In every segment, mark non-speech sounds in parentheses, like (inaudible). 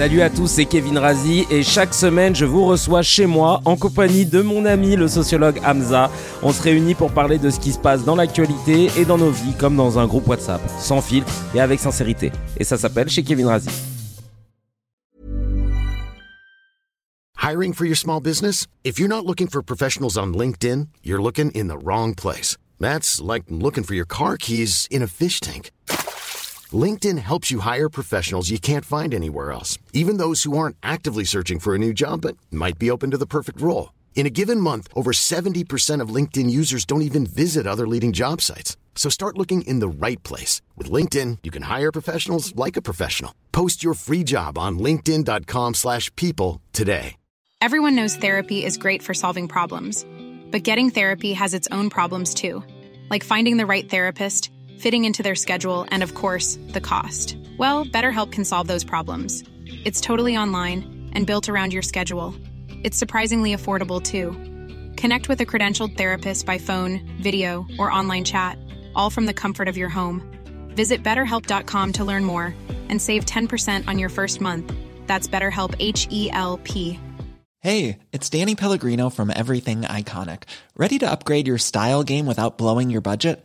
Salut à tous, c'est Kevin Razi et chaque semaine je vous reçois chez moi en compagnie de mon ami le sociologue Hamza. On se réunit pour parler de ce qui se passe dans l'actualité et dans nos vies comme dans un groupe WhatsApp, sans filtre et avec sincérité. Et ça s'appelle chez Kevin Razi. Hiring for your small business? If you're not looking for professionals on LinkedIn, you're looking in the wrong place. That's like looking for your car keys in a fish tank. LinkedIn helps you hire professionals you can't find anywhere else, even those who aren't actively searching for a new job but might be open to the perfect role. In a given month, over 70% of LinkedIn users don't even visit other leading job sites. So start looking in the right place. With LinkedIn, you can hire professionals like a professional. Post your free job on linkedin.com slash people today. Everyone knows therapy is great for solving problems. But getting therapy has its own problems too. Like finding the right therapist, fitting into their schedule, and of course, the cost. Well, BetterHelp can solve those problems. It's totally online and built around your schedule. It's surprisingly affordable too. Connect with a credentialed therapist by phone, video, or online chat, all from the comfort of your home. Visit betterhelp.com to learn more and save 10% on your first month. That's BetterHelp H E L P. Hey, it's Danny Pellegrino from Everything Iconic. Ready to upgrade your style game without blowing your budget?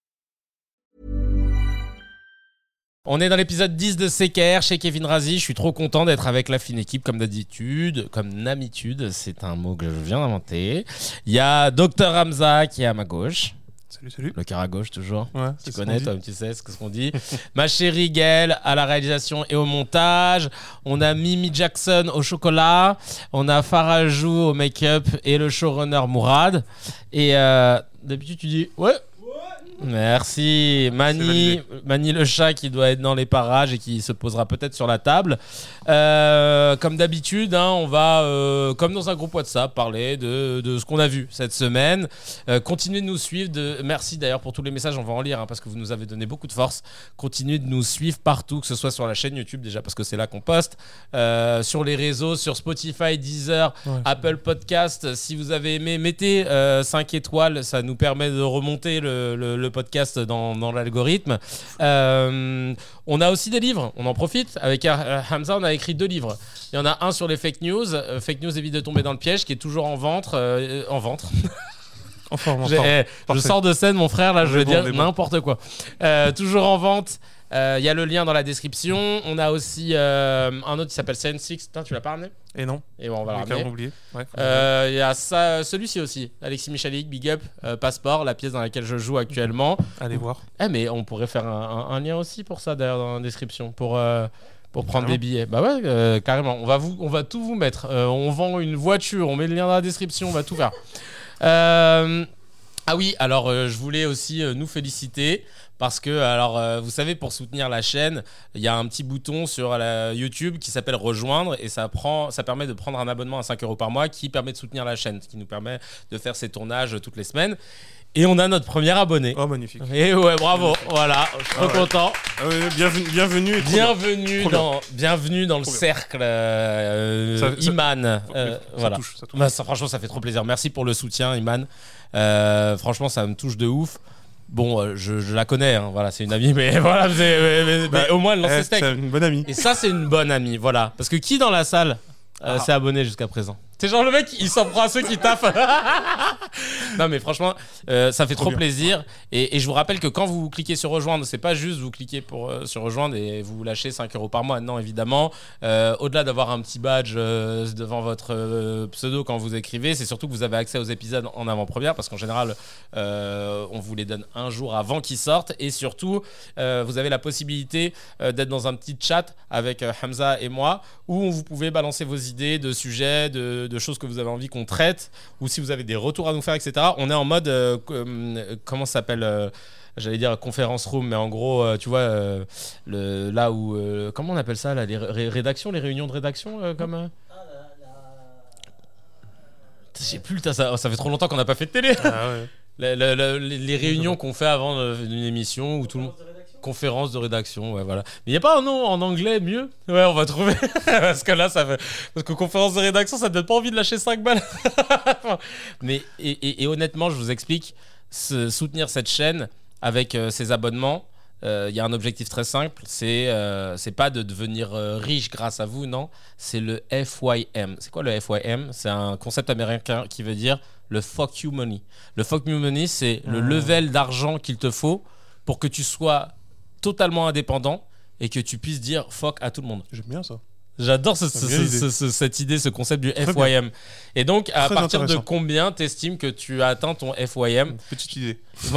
On est dans l'épisode 10 de CKR chez Kevin Razi. Je suis trop content d'être avec la fine équipe comme d'habitude, comme d'habitude. C'est un mot que je viens d'inventer. Il y a Dr Hamza qui est à ma gauche. Salut, salut. Le cœur à gauche, toujours. Ouais, tu connais, toi, tu sais ce qu'on dit. (laughs) Ma chérie Gaëlle à la réalisation et au montage. On a Mimi Jackson au chocolat. On a Farajou au make-up et le showrunner Mourad. Et euh, d'habitude, tu dis ouais. Merci. Mani. Mani le chat qui doit être dans les parages et qui se posera peut-être sur la table. Euh, comme d'habitude, hein, on va, euh, comme dans un groupe WhatsApp, parler de, de ce qu'on a vu cette semaine. Euh, continuez de nous suivre. De... Merci d'ailleurs pour tous les messages, on va en lire hein, parce que vous nous avez donné beaucoup de force. Continuez de nous suivre partout, que ce soit sur la chaîne YouTube déjà parce que c'est là qu'on poste, sur les réseaux, sur Spotify, Deezer, Ouais. Apple Podcast. Si vous avez aimé, mettez 5 étoiles, ça nous permet de remonter le, le- le podcast dans, dans l'algorithme. Euh, on a aussi des livres, on en profite. Avec euh, Hamza, on a écrit deux livres. Il y en a un sur les fake news, euh, fake news évite de tomber dans le piège, qui est toujours en vente. euh, en vente. En forme, en J'ai- forme. eh, je sors de scène, mon frère, là, je vais bon, dire bon. n'importe quoi. Toujours en vente. Euh, Il y a le lien dans la description. On a aussi euh, un autre qui s'appelle Science Six. Putain, tu l'as pas ramené Et non, Et bon, on va le ramener. oublié. Ouais, Euh, Il y a ça, celui-ci aussi, Alexis Michalik, Big Up, euh, Passeport, la pièce dans laquelle je joue actuellement. Allez voir. Eh, mais on pourrait faire un, un- un lien aussi pour ça d'ailleurs dans la description, pour, euh, pour prendre Carrément. des billets. Bah ouais, euh, carrément. On va, vous, on va tout vous mettre. Euh, on vend une voiture, on met le lien dans la description, on va tout faire. (laughs) Euh, ah oui, alors euh, je voulais aussi euh, nous féliciter parce que, alors, euh, vous savez, pour soutenir la chaîne, il y a un petit bouton sur la YouTube qui s'appelle rejoindre et ça, prend, ça permet de prendre un abonnement à 5 euros par mois qui permet de soutenir la chaîne, ce qui nous permet de faire ces tournages toutes les semaines. Et on a notre premier abonné. Oh, magnifique. Et ouais, bravo, voilà, je suis trop Ah ouais. content. Ah ouais, bienvenue, bienvenue. trop. Bienvenue Trop bien. dans, bienvenue dans le Trop cercle euh, Ça- ça- Iman. Euh, ça voilà. touche, ça touche. Bah, ça, franchement, ça fait trop plaisir. Merci pour le soutien, Iman. Euh, franchement, ça me touche de ouf. Bon, euh, je, je la connais, hein, voilà, c'est une amie, mais (laughs) voilà, mais, Bah, au moins elle lance Eh, ses steaks. c'est une bonne amie. Et ça, c'est une bonne amie, voilà. Parce que qui dans la salle euh, Ah. s'est abonné jusqu'à présent? C'est genre le mec, il s'en prend à ceux qui taffent. (laughs) non, mais franchement, euh, ça fait trop, plaisir. Et, et je vous rappelle que quand vous cliquez sur rejoindre, c'est pas juste vous cliquez pour, euh, sur rejoindre et vous lâchez 5 euros par mois. Non, évidemment. Euh, Au-delà d'avoir un petit badge euh, devant votre pseudo quand vous écrivez, c'est surtout que vous avez accès aux épisodes en avant-première parce qu'en général, on vous les donne un jour avant qu'ils sortent. Et surtout, vous avez la possibilité d'être dans un petit chat avec Hamza et moi où vous pouvez balancer vos idées de sujets, de, de choses que vous avez envie qu'on traite ou si vous avez des retours à nous faire, etc. On est en mode, euh, euh, comment ça s'appelle euh, J'allais dire conférence room, mais en gros, euh, tu vois, le, là où. comment on appelle ça là, Les ré- rédactions, les réunions de rédaction comme, Je sais plus, ça, ça fait trop longtemps qu'on n'a pas fait de télé. Ah ouais. La- la- la- les, réunions qu'on fait avant une émission où tout le monde. Conférence de rédaction, ouais, voilà. Mais il n'y a pas un nom en anglais mieux? Ouais, on va trouver. (laughs) Parce que là, ça fait. Parce que conférence de rédaction, ça te donne pas envie de lâcher 5 balles. (laughs) Mais, et, et- et honnêtement, je vous explique, soutenir cette chaîne avec euh, ses abonnements, euh, il y a un objectif très simple c'est euh, c'est pas de devenir euh, riche grâce à vous, non. C'est le FYM. C'est quoi le FYM C'est un concept américain qui veut dire le fuck you money. Le fuck you money, c'est le level d'argent qu'il te faut pour que tu sois totalement indépendant et que tu puisses dire fuck à tout le monde. J'aime bien ça. J'adore ce- ce- ce- cette idée, ce concept du Très FYM. Et donc, à Très partir de combien t'estimes que tu as atteint ton FYM Petite idée. (laughs)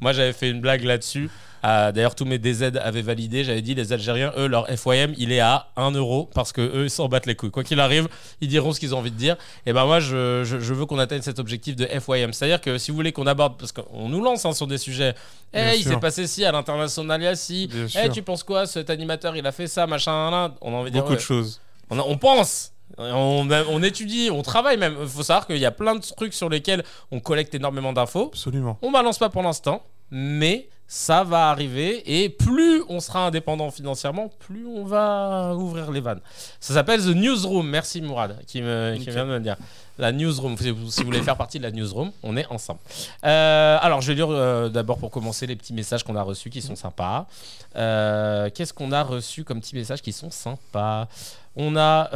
Moi, j'avais fait une blague là-dessus. Ah, D'ailleurs, tous mes DZ avaient validé. J'avais dit, les Algériens, eux, leur FYM, il est à 1 euro parce que eux, ils s'en battent les couilles. Quoi qu'il arrive, ils diront ce qu'ils ont envie de dire. Et ben moi, je, je- je veux qu'on atteigne cet objectif de FYM. C'est-à-dire que si vous voulez qu'on aborde, parce qu'on nous lance hein, sur des sujets, eh, Bien il s'est passé ci à l'international, il y a ci. Bien Eh, tu penses quoi? Cet animateur, il a fait ça, machin, là. On a envie de dire. Beaucoup ouais. de choses. On, a- on pense, on, on étudie, on travaille même. Il faut savoir qu'il y a plein de trucs sur lesquels on collecte énormément d'infos. Absolument. On balance pas pour l'instant, mais ça va arriver. Et plus on sera indépendant financièrement, plus on va ouvrir les vannes. Ça s'appelle The Newsroom. Merci Mourad qui, me, qui Nickel. vient de me dire. La Newsroom. Si vous, voulez faire partie de la Newsroom, on est ensemble. Euh, alors, je vais lire euh, d'abord pour commencer les petits messages qu'on a reçus qui sont sympas. Euh, Qu'est-ce qu'on a reçu comme petits messages qui sont sympas? On a.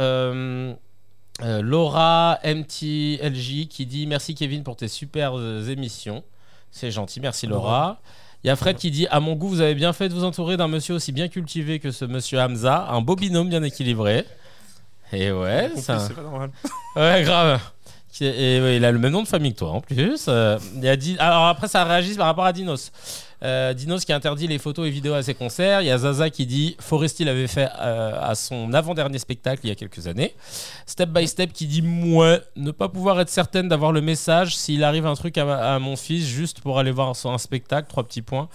Laura MTLJ qui dit merci Kevin pour tes super émissions. C'est gentil, merci Laura. Il y a Fred qui dit à mon goût vous avez bien fait de vous entourer d'un monsieur aussi bien cultivé que ce monsieur Hamza, un beau binôme bien équilibré. Et ouais, ça. C'est pas normal. (laughs) Ouais, grave. Et il a le même nom de famille que toi en plus. Euh, il y a dit... Alors après, ça réagit par rapport à Dinos. Euh, Dinos qui interdit les photos et vidéos à ses concerts. Il y a Zaza qui dit Foresti l'avait fait euh, à son avant-dernier spectacle il y a quelques années. Step by Step qui dit Mouais, ne pas pouvoir être certaine d'avoir le message s'il arrive un truc à, mon fils juste pour aller voir un spectacle. Trois petits points.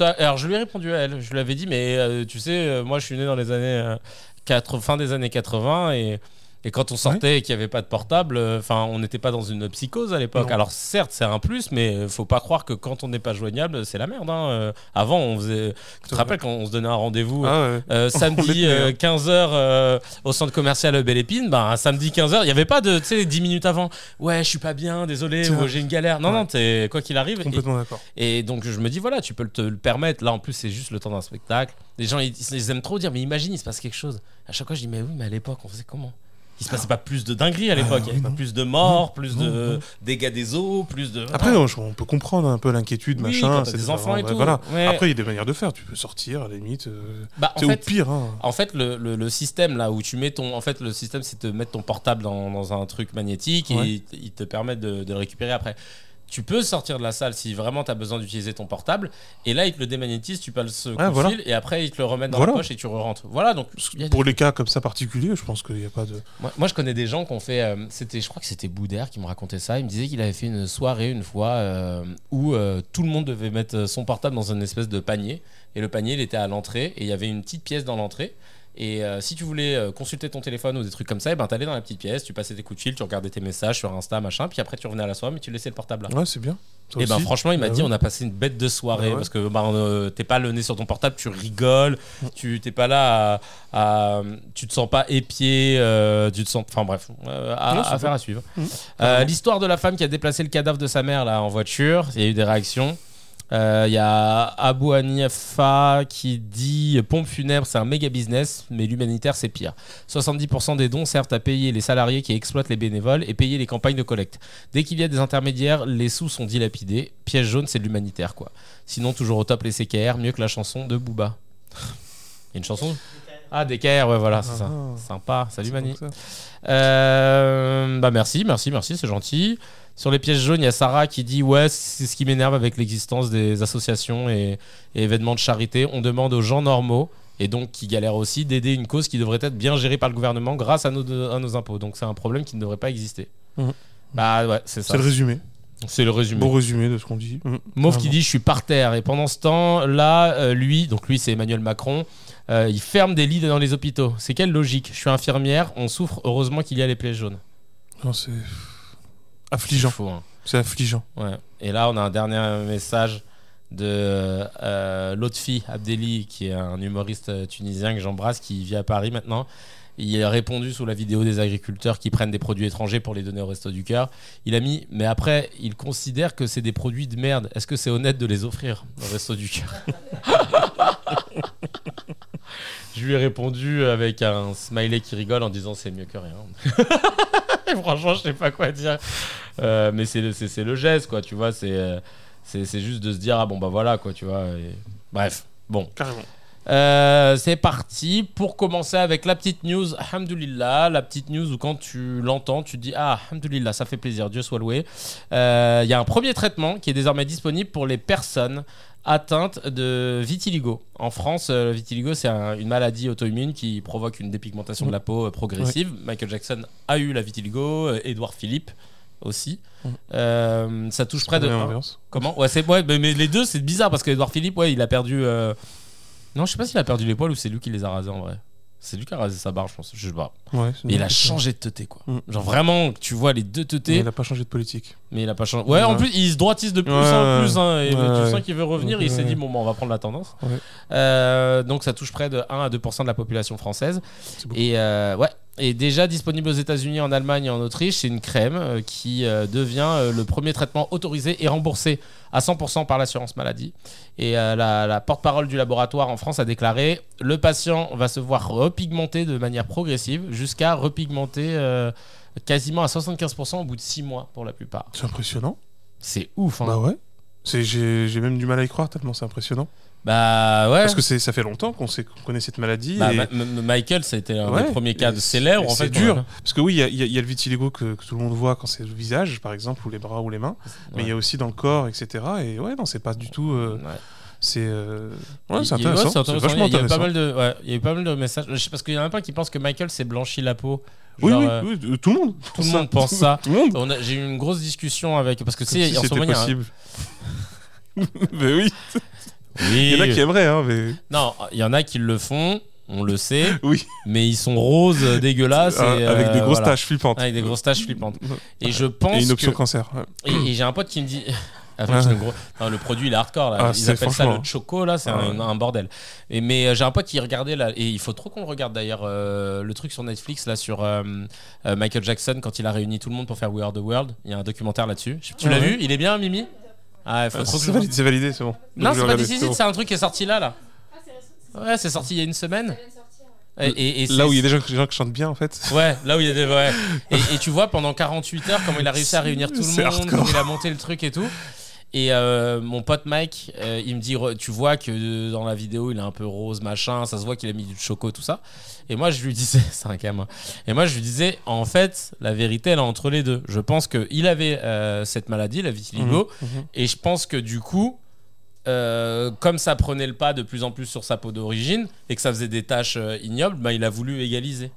Alors je lui ai répondu à elle. Je lui avais dit Mais euh, tu sais, moi je suis né dans les années. euh, 4 fin des années 80 et. Et quand on sortait et qu'il n'y avait pas de portable, euh, enfin, on n'était pas dans une psychose à l'époque. Alors certes, c'est un plus, mais euh, faut pas croire que quand on n'est pas joignable, c'est la merde. hein. Euh, avant, on faisait. Tu te rappelles quand on se donnait un rendez-vous Ah ouais. euh, (laughs) samedi On était, 15h au centre commercial Belle Épine, bah, un samedi 15h, il n'y avait pas de, tu sais, 10 minutes avant. Ouais, je suis pas bien, désolé, ou j'ai une galère. Non, Ouais. non, t'es- quoi qu'il arrive. Complètement d'accord. et donc je me dis, voilà, tu peux te le permettre. Là, en plus, c'est juste le temps d'un spectacle. Les gens, ils, ils aiment trop dire, mais imagine, il se passe quelque chose. À chaque fois, je dis, mais oui, mais à l'époque, on faisait comment? Il se passait pas plus de dingueries à l'époque, il y avait pas plus de morts, plus de dégâts des eaux, plus de. Après, on, peut comprendre un peu l'inquiétude, machin. c'est des enfants et tout. Après, il y a des manières de faire. Tu peux sortir, à la limite. euh, Bah, C'est au fait, pire. Hein. En fait, le, système là où tu mets ton, en fait, le système c'est de mettre ton portable dans, un truc magnétique et il, te permet de le récupérer après. Tu peux sortir de la salle si vraiment tu as besoin d'utiliser ton portable et là il te le démagnétise, tu passes ce coup Ah, de fil et après il te le remet dans Voilà. la poche et tu re-rentres. Voilà donc des- Pour les cas comme ça particuliers, je pense qu'il n'y a pas de. moi, moi, je connais des gens qui ont fait, euh, c'était, je crois que c'était Boudère qui me racontait ça. Il me disait qu'il avait fait une soirée une fois euh, où euh, tout le monde devait mettre son portable dans une espèce de panier et le panier il était à l'entrée et il y avait une petite pièce dans l'entrée. Et euh, si tu voulais euh, consulter ton téléphone ou des trucs comme ça, et ben t'allais dans la petite pièce, tu passais tes coups de fil, tu regardais tes messages sur Insta, machin, puis après tu revenais à la soirée, mais tu laissais le portable là. Ouais, c'est bien. Et ben aussi. franchement, il m'a Bah dit on a passé une bête de soirée Bah ouais. parce que euh, t'es pas le nez sur ton portable, tu rigoles, tu t'es pas là à, à- tu te sens pas épié, tu te sens, enfin bref, à, Non, c'est à faire à suivre. Mmh. L'histoire de la femme qui a déplacé le cadavre de sa mère là en voiture, il y a eu des réactions. Euh, Il y a Abou Hanifa qui dit pompe funèbre c'est un méga business mais l'humanitaire c'est pire 70% des dons servent à payer les salariés qui exploitent les bénévoles et payer les campagnes de collecte Dès qu'il y a des intermédiaires, les sous sont dilapidés. Piège jaune, c'est de l'humanitaire, quoi. Sinon, toujours au top les CKR, mieux que la chanson de Booba. Il y a une chanson Ah, DKR, ouais, voilà, c'est ça. Ah. Sympa, salut Mani. ça. Euh, bah merci, merci, merci, c'est gentil. Sur les pièges jaunes, il y a Sarah qui dit Ouais, c'est ce qui m'énerve avec l'existence des associations et, et événements de charité. On demande aux gens normaux, et donc qui galèrent aussi, d'aider une cause qui devrait être bien gérée par le gouvernement grâce à nos, à nos impôts. Donc c'est un problème qui ne devrait pas exister. Mhm. Bah ouais, c'est ça. C'est le résumé. C'est le résumé. Bon résumé de ce qu'on dit. Mmh. Mauve qui dit je suis par terre et pendant ce temps là euh, lui donc lui c'est Emmanuel Macron euh, il ferme des lits dans les hôpitaux c'est quelle logique? Je suis infirmière on souffre heureusement qu'il y a les plaies jaunes Non, c'est. Affligeant. C'est fou, hein. C'est affligeant. Ouais. Et là, on a un dernier message de euh, Lotfi Abdeli, qui est un humoriste euh, tunisien que j'embrasse, qui vit à Paris maintenant. Il a répondu sous la vidéo des agriculteurs qui prennent des produits étrangers pour les donner au Resto du Cœur. Il a mis, mais après, il considère que c'est des produits de merde. Est-ce que c'est honnête de les offrir au Resto du Cœur? (laughs) Je lui ai répondu avec un smiley qui rigole en disant c'est mieux que rien. (laughs) Franchement, je sais pas quoi dire. Euh, mais c'est le, le geste, quoi, tu vois. C'est, euh, c'est, juste de se dire, ah bon, bah voilà, quoi, tu vois. Bref, bon. Carrément. Euh, c'est parti pour commencer avec la petite news. Alhamdulillah, la petite news où quand tu l'entends, tu te dis Ah, Alhamdulillah, ça fait plaisir, Dieu soit loué. Euh, Il y a un premier traitement qui est désormais disponible pour les personnes atteintes de vitiligo. En France, euh, le vitiligo, c'est un- une maladie auto-immune qui provoque une dépigmentation de la peau euh, progressive. Michael Jackson a eu la vitiligo, euh, Edouard Philippe aussi. Euh, ça touche près de. Comment? Ouais, c'est ouais, mais, mais les deux, c'est bizarre parce qu'Edouard Philippe, ouais, il a perdu. euh, Non, je sais pas s'il a perdu les poils ou c'est lui qui les a rasés en vrai. C'est lui qui a rasé sa barbe, je pense. Je sais pas. Ouais, c'est Mais il a changé de teuté, quoi. Mm. Genre vraiment, tu vois les deux Mais teutés, Il a pas changé de politique. mais il a pas changé. Ouais, en Ouais. plus, il se droitise de plus Ouais, en ouais. plus. hein, et Ouais, tu ouais. sens qu'il veut revenir. Il s'est Ouais. dit, bon, bah, on va prendre la tendance. Ouais. Euh, donc, ça touche près de 1 à 2% de la population française. C'est beaucoup. Et euh, ouais. Et déjà disponible aux États-Unis, en Allemagne et en Autriche, c'est une crème euh, qui euh, devient euh, le premier traitement autorisé et remboursé à 100% par l'assurance maladie. Et la, la porte-parole du laboratoire en France a déclaré le patient va se voir repigmenter de manière progressive jusqu'à repigmenter euh, quasiment à 75% au bout de 6 mois pour la plupart. C'est impressionnant. C'est ouf. Hein. Bah ouais. J'ai même du mal à y croire tellement c'est impressionnant. Bah ouais. Parce que ça fait longtemps qu'on sait- qu'on connaît cette maladie. Bah, et- Ma- M- Michael, ça a été un Ouais, des premiers cas de célèbre. En C'est fait, dur. Parce que oui, il y a, y y le vitiligo que, que tout le monde voit quand c'est le visage, par exemple, ou les bras ou les mains. Mais il y a aussi dans le corps, etc. Et ouais, non, c'est pas du tout. euh, Ouais. c'est euh, ouais, intéressant. vachement Il y a eu pas intéressant. mal de, ouais, il y a eu pas mal de messages. Parce qu'il y en a pas qui pensent que Michael s'est blanchi la peau. Oui, Genre, oui, euh, oui, euh, tout le monde. tout le monde pense (laughs) ça. J'ai eu une grosse discussion avec parce que c'est si en ce moment a possible. (laughs) mais oui, (laughs) Oui. il y en a qui aimeraient, hein, mais Non, il y en a qui le font. On le sait. oui, Mais ils sont roses, (laughs) dégueulasses et, Ah, avec euh, des grosses voilà. taches flippantes. Avec des grosses taches flippantes. Et je pense Et une que option cancer. Et, et j'ai un pote qui me dit. (laughs) Avec Ouais. gros- non, le produit il est hardcore là. Ah, Ils appellent ça le choco là, c'est un, Ouais. un bordel. Et, mais euh, j'ai un pote qui regardait là, et il faut trop qu'on le regarde d'ailleurs, euh, le truc sur Netflix là sur euh, Michael Jackson quand il a réuni tout le monde pour faire We Are the World. Il y a un documentaire là-dessus. Tu Ouais. l'as vu? Il est bien Mimi? Ah, il faut Ah, trop que je C'est validé, c'est validé, c'est bon. Non, Donc, c'est pas regarder, décisif, c'est bon. c'est un truc qui est sorti là là. Ouais, c'est sorti il y a une semaine. Et, et- et Là où il y a des gens, des gens qui chantent bien, en fait. Ouais, là où il y a des. Ouais. (laughs) Et, et tu vois, pendant 48 heures, comment il a réussi à réunir tout le C'est monde, hardcore. comment il a monté le truc et tout. Et euh, mon pote Mike, euh, il me dit Tu vois que euh, dans la vidéo, il est un peu rose, machin, ça se voit qu'il a mis du choco, tout ça. Et moi, je lui disais (laughs) C'est un gamin. Et moi, je lui disais En fait, la vérité, elle est entre les deux. Je pense qu'il avait euh, cette maladie, la vitiligo, Mhm, mhm. et je pense que du coup. euh, comme ça prenait le pas de plus en plus sur sa peau d'origine et que ça faisait des taches euh, ignobles, bah, il a voulu égaliser.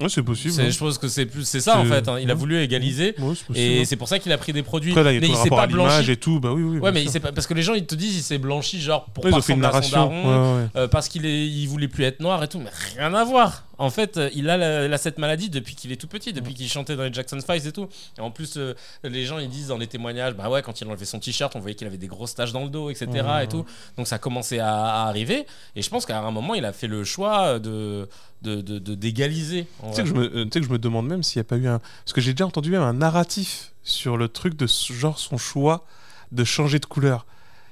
Ouais, c'est possible. Hein. Je pense que c'est plus c'est ça en fait. hein. Il a voulu égaliser Ouais, et hein. c'est pour ça qu'il a pris des produits. Après, là, il mais il s'est pas blanchi. et tout. Bah oui, oui. Ouais, mais il pas parce que les gens ils te disent il s'est blanchi genre pour pas ressembler à son daron, euh, parce qu'il est il voulait plus être noir et tout, mais rien à voir. En fait, euh, il a, la- cette maladie depuis qu'il est tout petit, depuis qu'il chantait dans les Jackson 5 et tout. Et en plus, euh, les gens ils disent dans les témoignages, bah ouais, quand il enlevait son t-shirt, on voyait qu'il avait des grosses taches dans le dos, etc. Ouais. et tout. Donc ça commençait à, à arriver. Et je pense qu'à un moment, il a fait le choix de de de- de- d'égaliser. Tu sais que, je me- euh, que je me demande même s'il n'y a pas eu un. Parce que j'ai déjà entendu même un narratif sur le truc de ce- genre son choix de changer de couleur.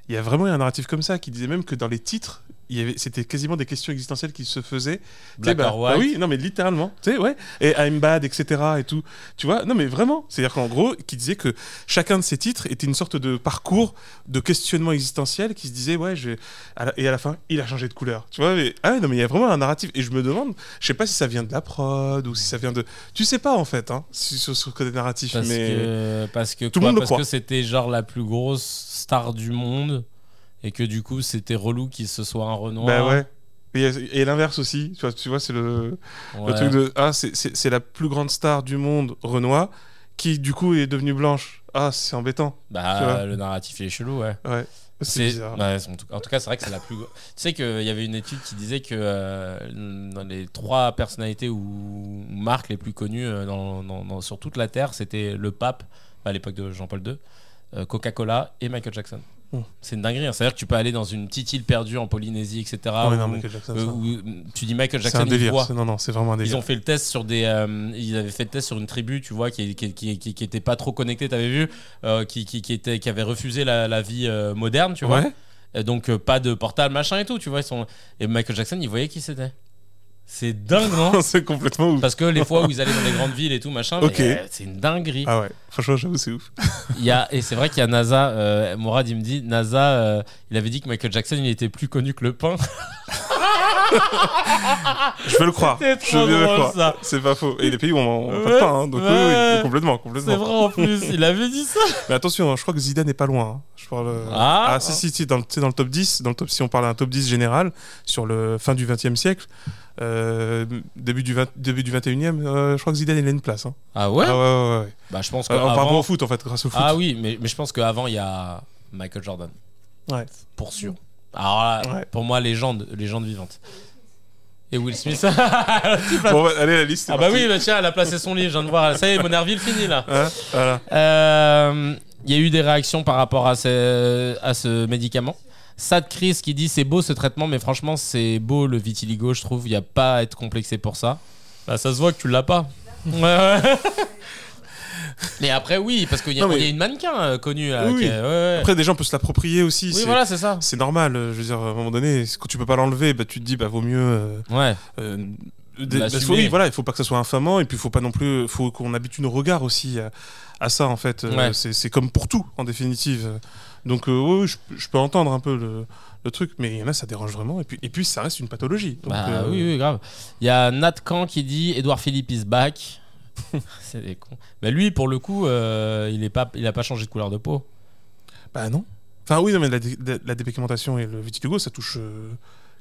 Il y a vraiment eu un narratif comme ça qui disait même que dans les titres, c'était quasiment des questions existentielles qui se faisaient. Black bah, or white. bah oui, non mais littéralement, tu sais, ouais. Et I'm bad, etc. et tout. Tu vois, non mais vraiment. C'est-à-dire qu'en gros, qui disait que chacun de ces titres était une sorte de parcours de questionnement existentiel qui se disait, ouais, je... et à la fin, il a changé de couleur. Tu vois, mais... ah non mais il y a vraiment un narratif. Et je me demande, je sais pas si ça vient de la prod ou si ça vient de. Tu sais pas en fait, hein, sur le côté narratif, Parce mais. que parce que Tout le monde le Parce croit. que c'était genre la plus grosse star du monde et que du coup c'était relou qu'il se soit un Renoir. Bah ouais. Et, et l'inverse aussi, tu vois, tu vois c'est le, truc de ah c'est- la plus grande star du monde Renoir qui du coup est devenue blanche. Ah c'est embêtant. Bah le narratif est chelou ouais. Ouais. C'est c'est- en tout- cas, c'est vrai que c'est la plus. Tu sais qu'il y avait une étude qui disait que euh, dans les trois personnalités ou marques les plus connues euh, dans- dans- dans- sur toute la Terre, c'était le pape, à l'époque de Jean-Paul II, euh, Coca-Cola et Michael Jackson. C'est une dinguerie. hein. C'est-à-dire que tu peux aller dans une petite île perdue en Polynésie, etc. Ouais, non, où- Michael Jackson, euh, où tu dis Michael C'est Jackson, un délire. Non, non, c'est vraiment un délire. Ils ont fait le test sur des. euh, ils avaient fait le test sur une tribu, tu vois, qui, qui, qui, qui, était pas trop connectée, t'avais vu, euh, qui, qui, qui, était, qui avait refusé la, la vie euh, moderne, tu vois. Ouais. Et donc, euh, pas de portable, machin et tout, tu vois. Ils sont... Et Michael Jackson, il voyait qui c'était. C'est dingue, non (laughs) c'est complètement ouf. Parce que les fois où ils allaient dans les grandes villes et tout, machin, euh, c'est une dinguerie. Ah ouais, franchement, j'avoue, c'est ouf. (laughs) Il y a, et c'est vrai qu'il y a NASA, euh, Mourad, il me dit, NASA, euh, il avait dit que Michael Jackson, il était plus connu que le pain. (laughs) Je veux le croire. Je veux le croire. C'est pas faux. Et les pays où on n'a pas Ouais, de pain, hein, donc oui, oui, ouais. complètement, C'est complètement. vrai en plus, il avait dit ça. Mais attention, hein, je crois que Zidane n'est pas loin. hein. Je parle. euh, Ah. si, si, si, dans, dans le top 10, dans le top, si on parle d'un top 10 général, sur le fin du 20 e siècle, euh, début, du 20, début du 21 e euh, je crois que Zidane, il a une place. hein. Ah ouais, Ah ouais, ouais, ouais. Bah, je pense que. Euh, avant- au foot, en fait, grâce au foot. Ah oui, mais, mais je pense qu'avant, il y a Michael Jordan. Ouais. Pour sûr. Alors là, pour moi, légende, légende vivante. Et Will Smith. (laughs) Bon, ouais, allez, la liste. ah bah oui, bah tiens, elle a placé son lit, je viens de voir. Ça y est, Monerville fini là. Hein, voilà. Euh, Il y a eu des réactions par rapport à ce, à ce médicament? Sad Chris qui dit c'est beau ce traitement, mais franchement, c'est beau le vitiligo, je trouve. Il n'y a pas à être complexé pour ça. Bah, ça se voit que tu l'as pas. Ouais, ouais. mais après, oui, parce qu'il y, a- Non, mais- il y a une mannequin euh, connue là. Oui, qui oui. est- ouais, ouais. Après, des gens peuvent se l'approprier aussi. oui, c'est- voilà, c'est ça. C'est normal, euh, je veux dire, à un moment donné, quand tu peux pas l'enlever, bah, tu te dis, bah, vaut mieux. euh, Ouais. euh, des- bah, oui, voilà, il faut pas que ça soit infamant, et puis il faut pas non plus, faut qu'on habitue nos regards aussi à, à ça, en fait. Euh, Ouais. C'est comme pour tout, en définitive. Donc, euh, oui, je, je peux entendre un peu le, le truc, mais il y en a, ça dérange vraiment, et puis, et puis ça reste une pathologie. Donc, Bah euh, oui, oui, grave. Il y a Nat Khan qui dit Edouard Philippe is back. (laughs) c'est des cons. Mais lui, pour le coup, euh, il est pas, il a pas changé de couleur de peau. Bah non. Enfin, oui, non, mais la, la- la dépigmentation et le vitiligo, ça touche,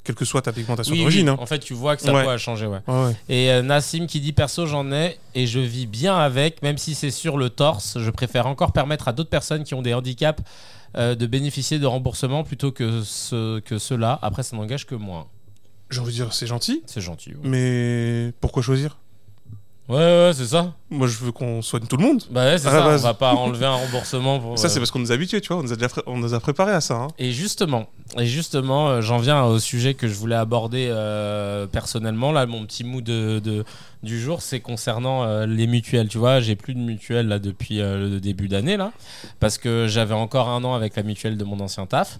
quelle que soit ta pigmentation Oui, d'origine. oui. hein. En fait, tu vois que sa Ouais. a changé, ouais. Ouais, ouais. Et euh, Nassim qui dit perso j'en ai et je vis bien avec, même si c'est sur le torse. Je préfère encore permettre à d'autres personnes qui ont des handicaps euh, de bénéficier de remboursement plutôt que, ce, que ceux-là. Après, ça n'engage que moi. J'ai envie de dire, c'est gentil, C'est gentil. Ouais, mais pourquoi choisir? Ouais, ouais, c'est ça. Moi, je veux qu'on soigne tout le monde. Bah ouais, c'est ça. On base. va pas enlever un remboursement pour. Ça, euh, c'est parce qu'on nous a habitués, tu vois. On nous a déjà pré- on nous a préparé à ça. hein. Et justement, et justement, euh, j'en viens au sujet que je voulais aborder euh, personnellement. Là, mon petit mot de, de- du jour, c'est concernant les mutuelles. Tu vois, j'ai plus de mutuelle là depuis le début d'année là, parce que j'avais encore un an avec la mutuelle de mon ancien taf.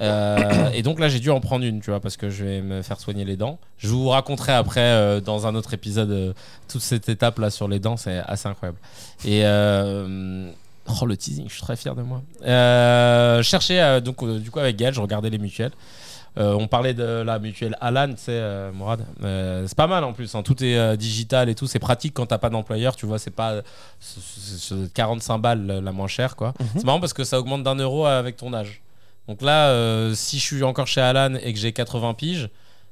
Euh, et donc là, j'ai dû en prendre une, tu vois, parce que je vais me faire soigner les dents. Je vous raconterai après euh, dans un autre épisode euh, toute cette étape là sur les dents, c'est assez incroyable. Et oh le teasing, je suis très fier de moi. Euh, euh, donc du coup avec Gaël, je regardais les mutuelles. On parlait de la mutuelle Alan, tu sais, Mourad. C'est pas mal en plus. hein. Tout est digital et tout. C'est pratique quand t'as pas d'employeur. Tu vois, c'est pas c'est 45 balles la la moins chère, quoi. C'est marrant parce que ça augmente d'un euro avec ton âge. Donc là, euh, si je suis encore chez Alan et que j'ai 80 piges,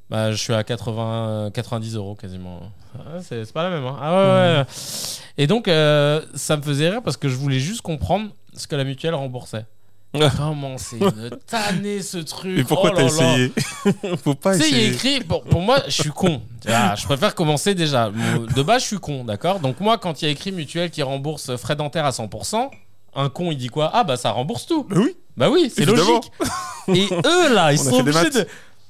bah, je suis à 80, 90 euros quasiment. Ah, c'est pas la même. hein. Ah ouais, ouais. Et donc, euh, ça me faisait rire parce que je voulais juste comprendre ce que la mutuelle remboursait. Comment c'est une (laughs) tannée ce truc? Et pourquoi Oh t'as essayé? (laughs) Faut pas Tu sais, il y a essayer. écrit. Pour, pour moi, je suis con. Ah, je préfère commencer déjà. De base, je suis con, d'accord? Donc, moi, quand il y a écrit mutuelle qui rembourse frais dentaires à 100%, un con, il dit quoi? Ah, bah, ça rembourse tout. Bah oui. Bah oui, c'est Évidemment. logique. Et eux, là, ils On a sont fait des obligés maths. de.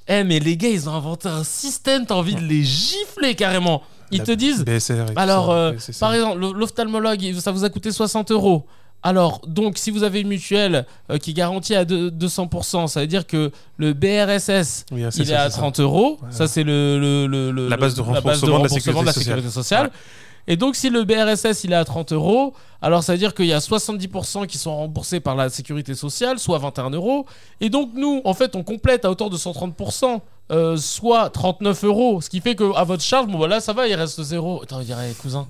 Eh, mais les gars, ils ont inventé un système, t'as envie de les gifler carrément. Ils La te disent. BSR et tout Alors, ça. euh, Ouais, c'est ça. par exemple, l'ophtalmologue, ça vous a coûté 60 euros. Alors, donc, si vous avez une mutuelle euh, qui garantit à deux- 200%, ça veut dire que le BRSS, Oui, c'est il ça, est à c'est ça. 30 euros. Ouais. Ça, c'est le, le- le- le- La base de remboursement de la sécurité de la sociale. sécurité sociale. Et donc, si le BRSS il est à 30 euros, alors ça veut dire qu'il y a 70% qui sont remboursés par la sécurité sociale, soit 21 euros. Et donc, nous, en fait, on complète à hauteur de 130%, euh, soit 39 euros. Ce qui fait qu'à votre charge, bon, bah là, ça va, il reste zéro. Attends, il dirait, cousin,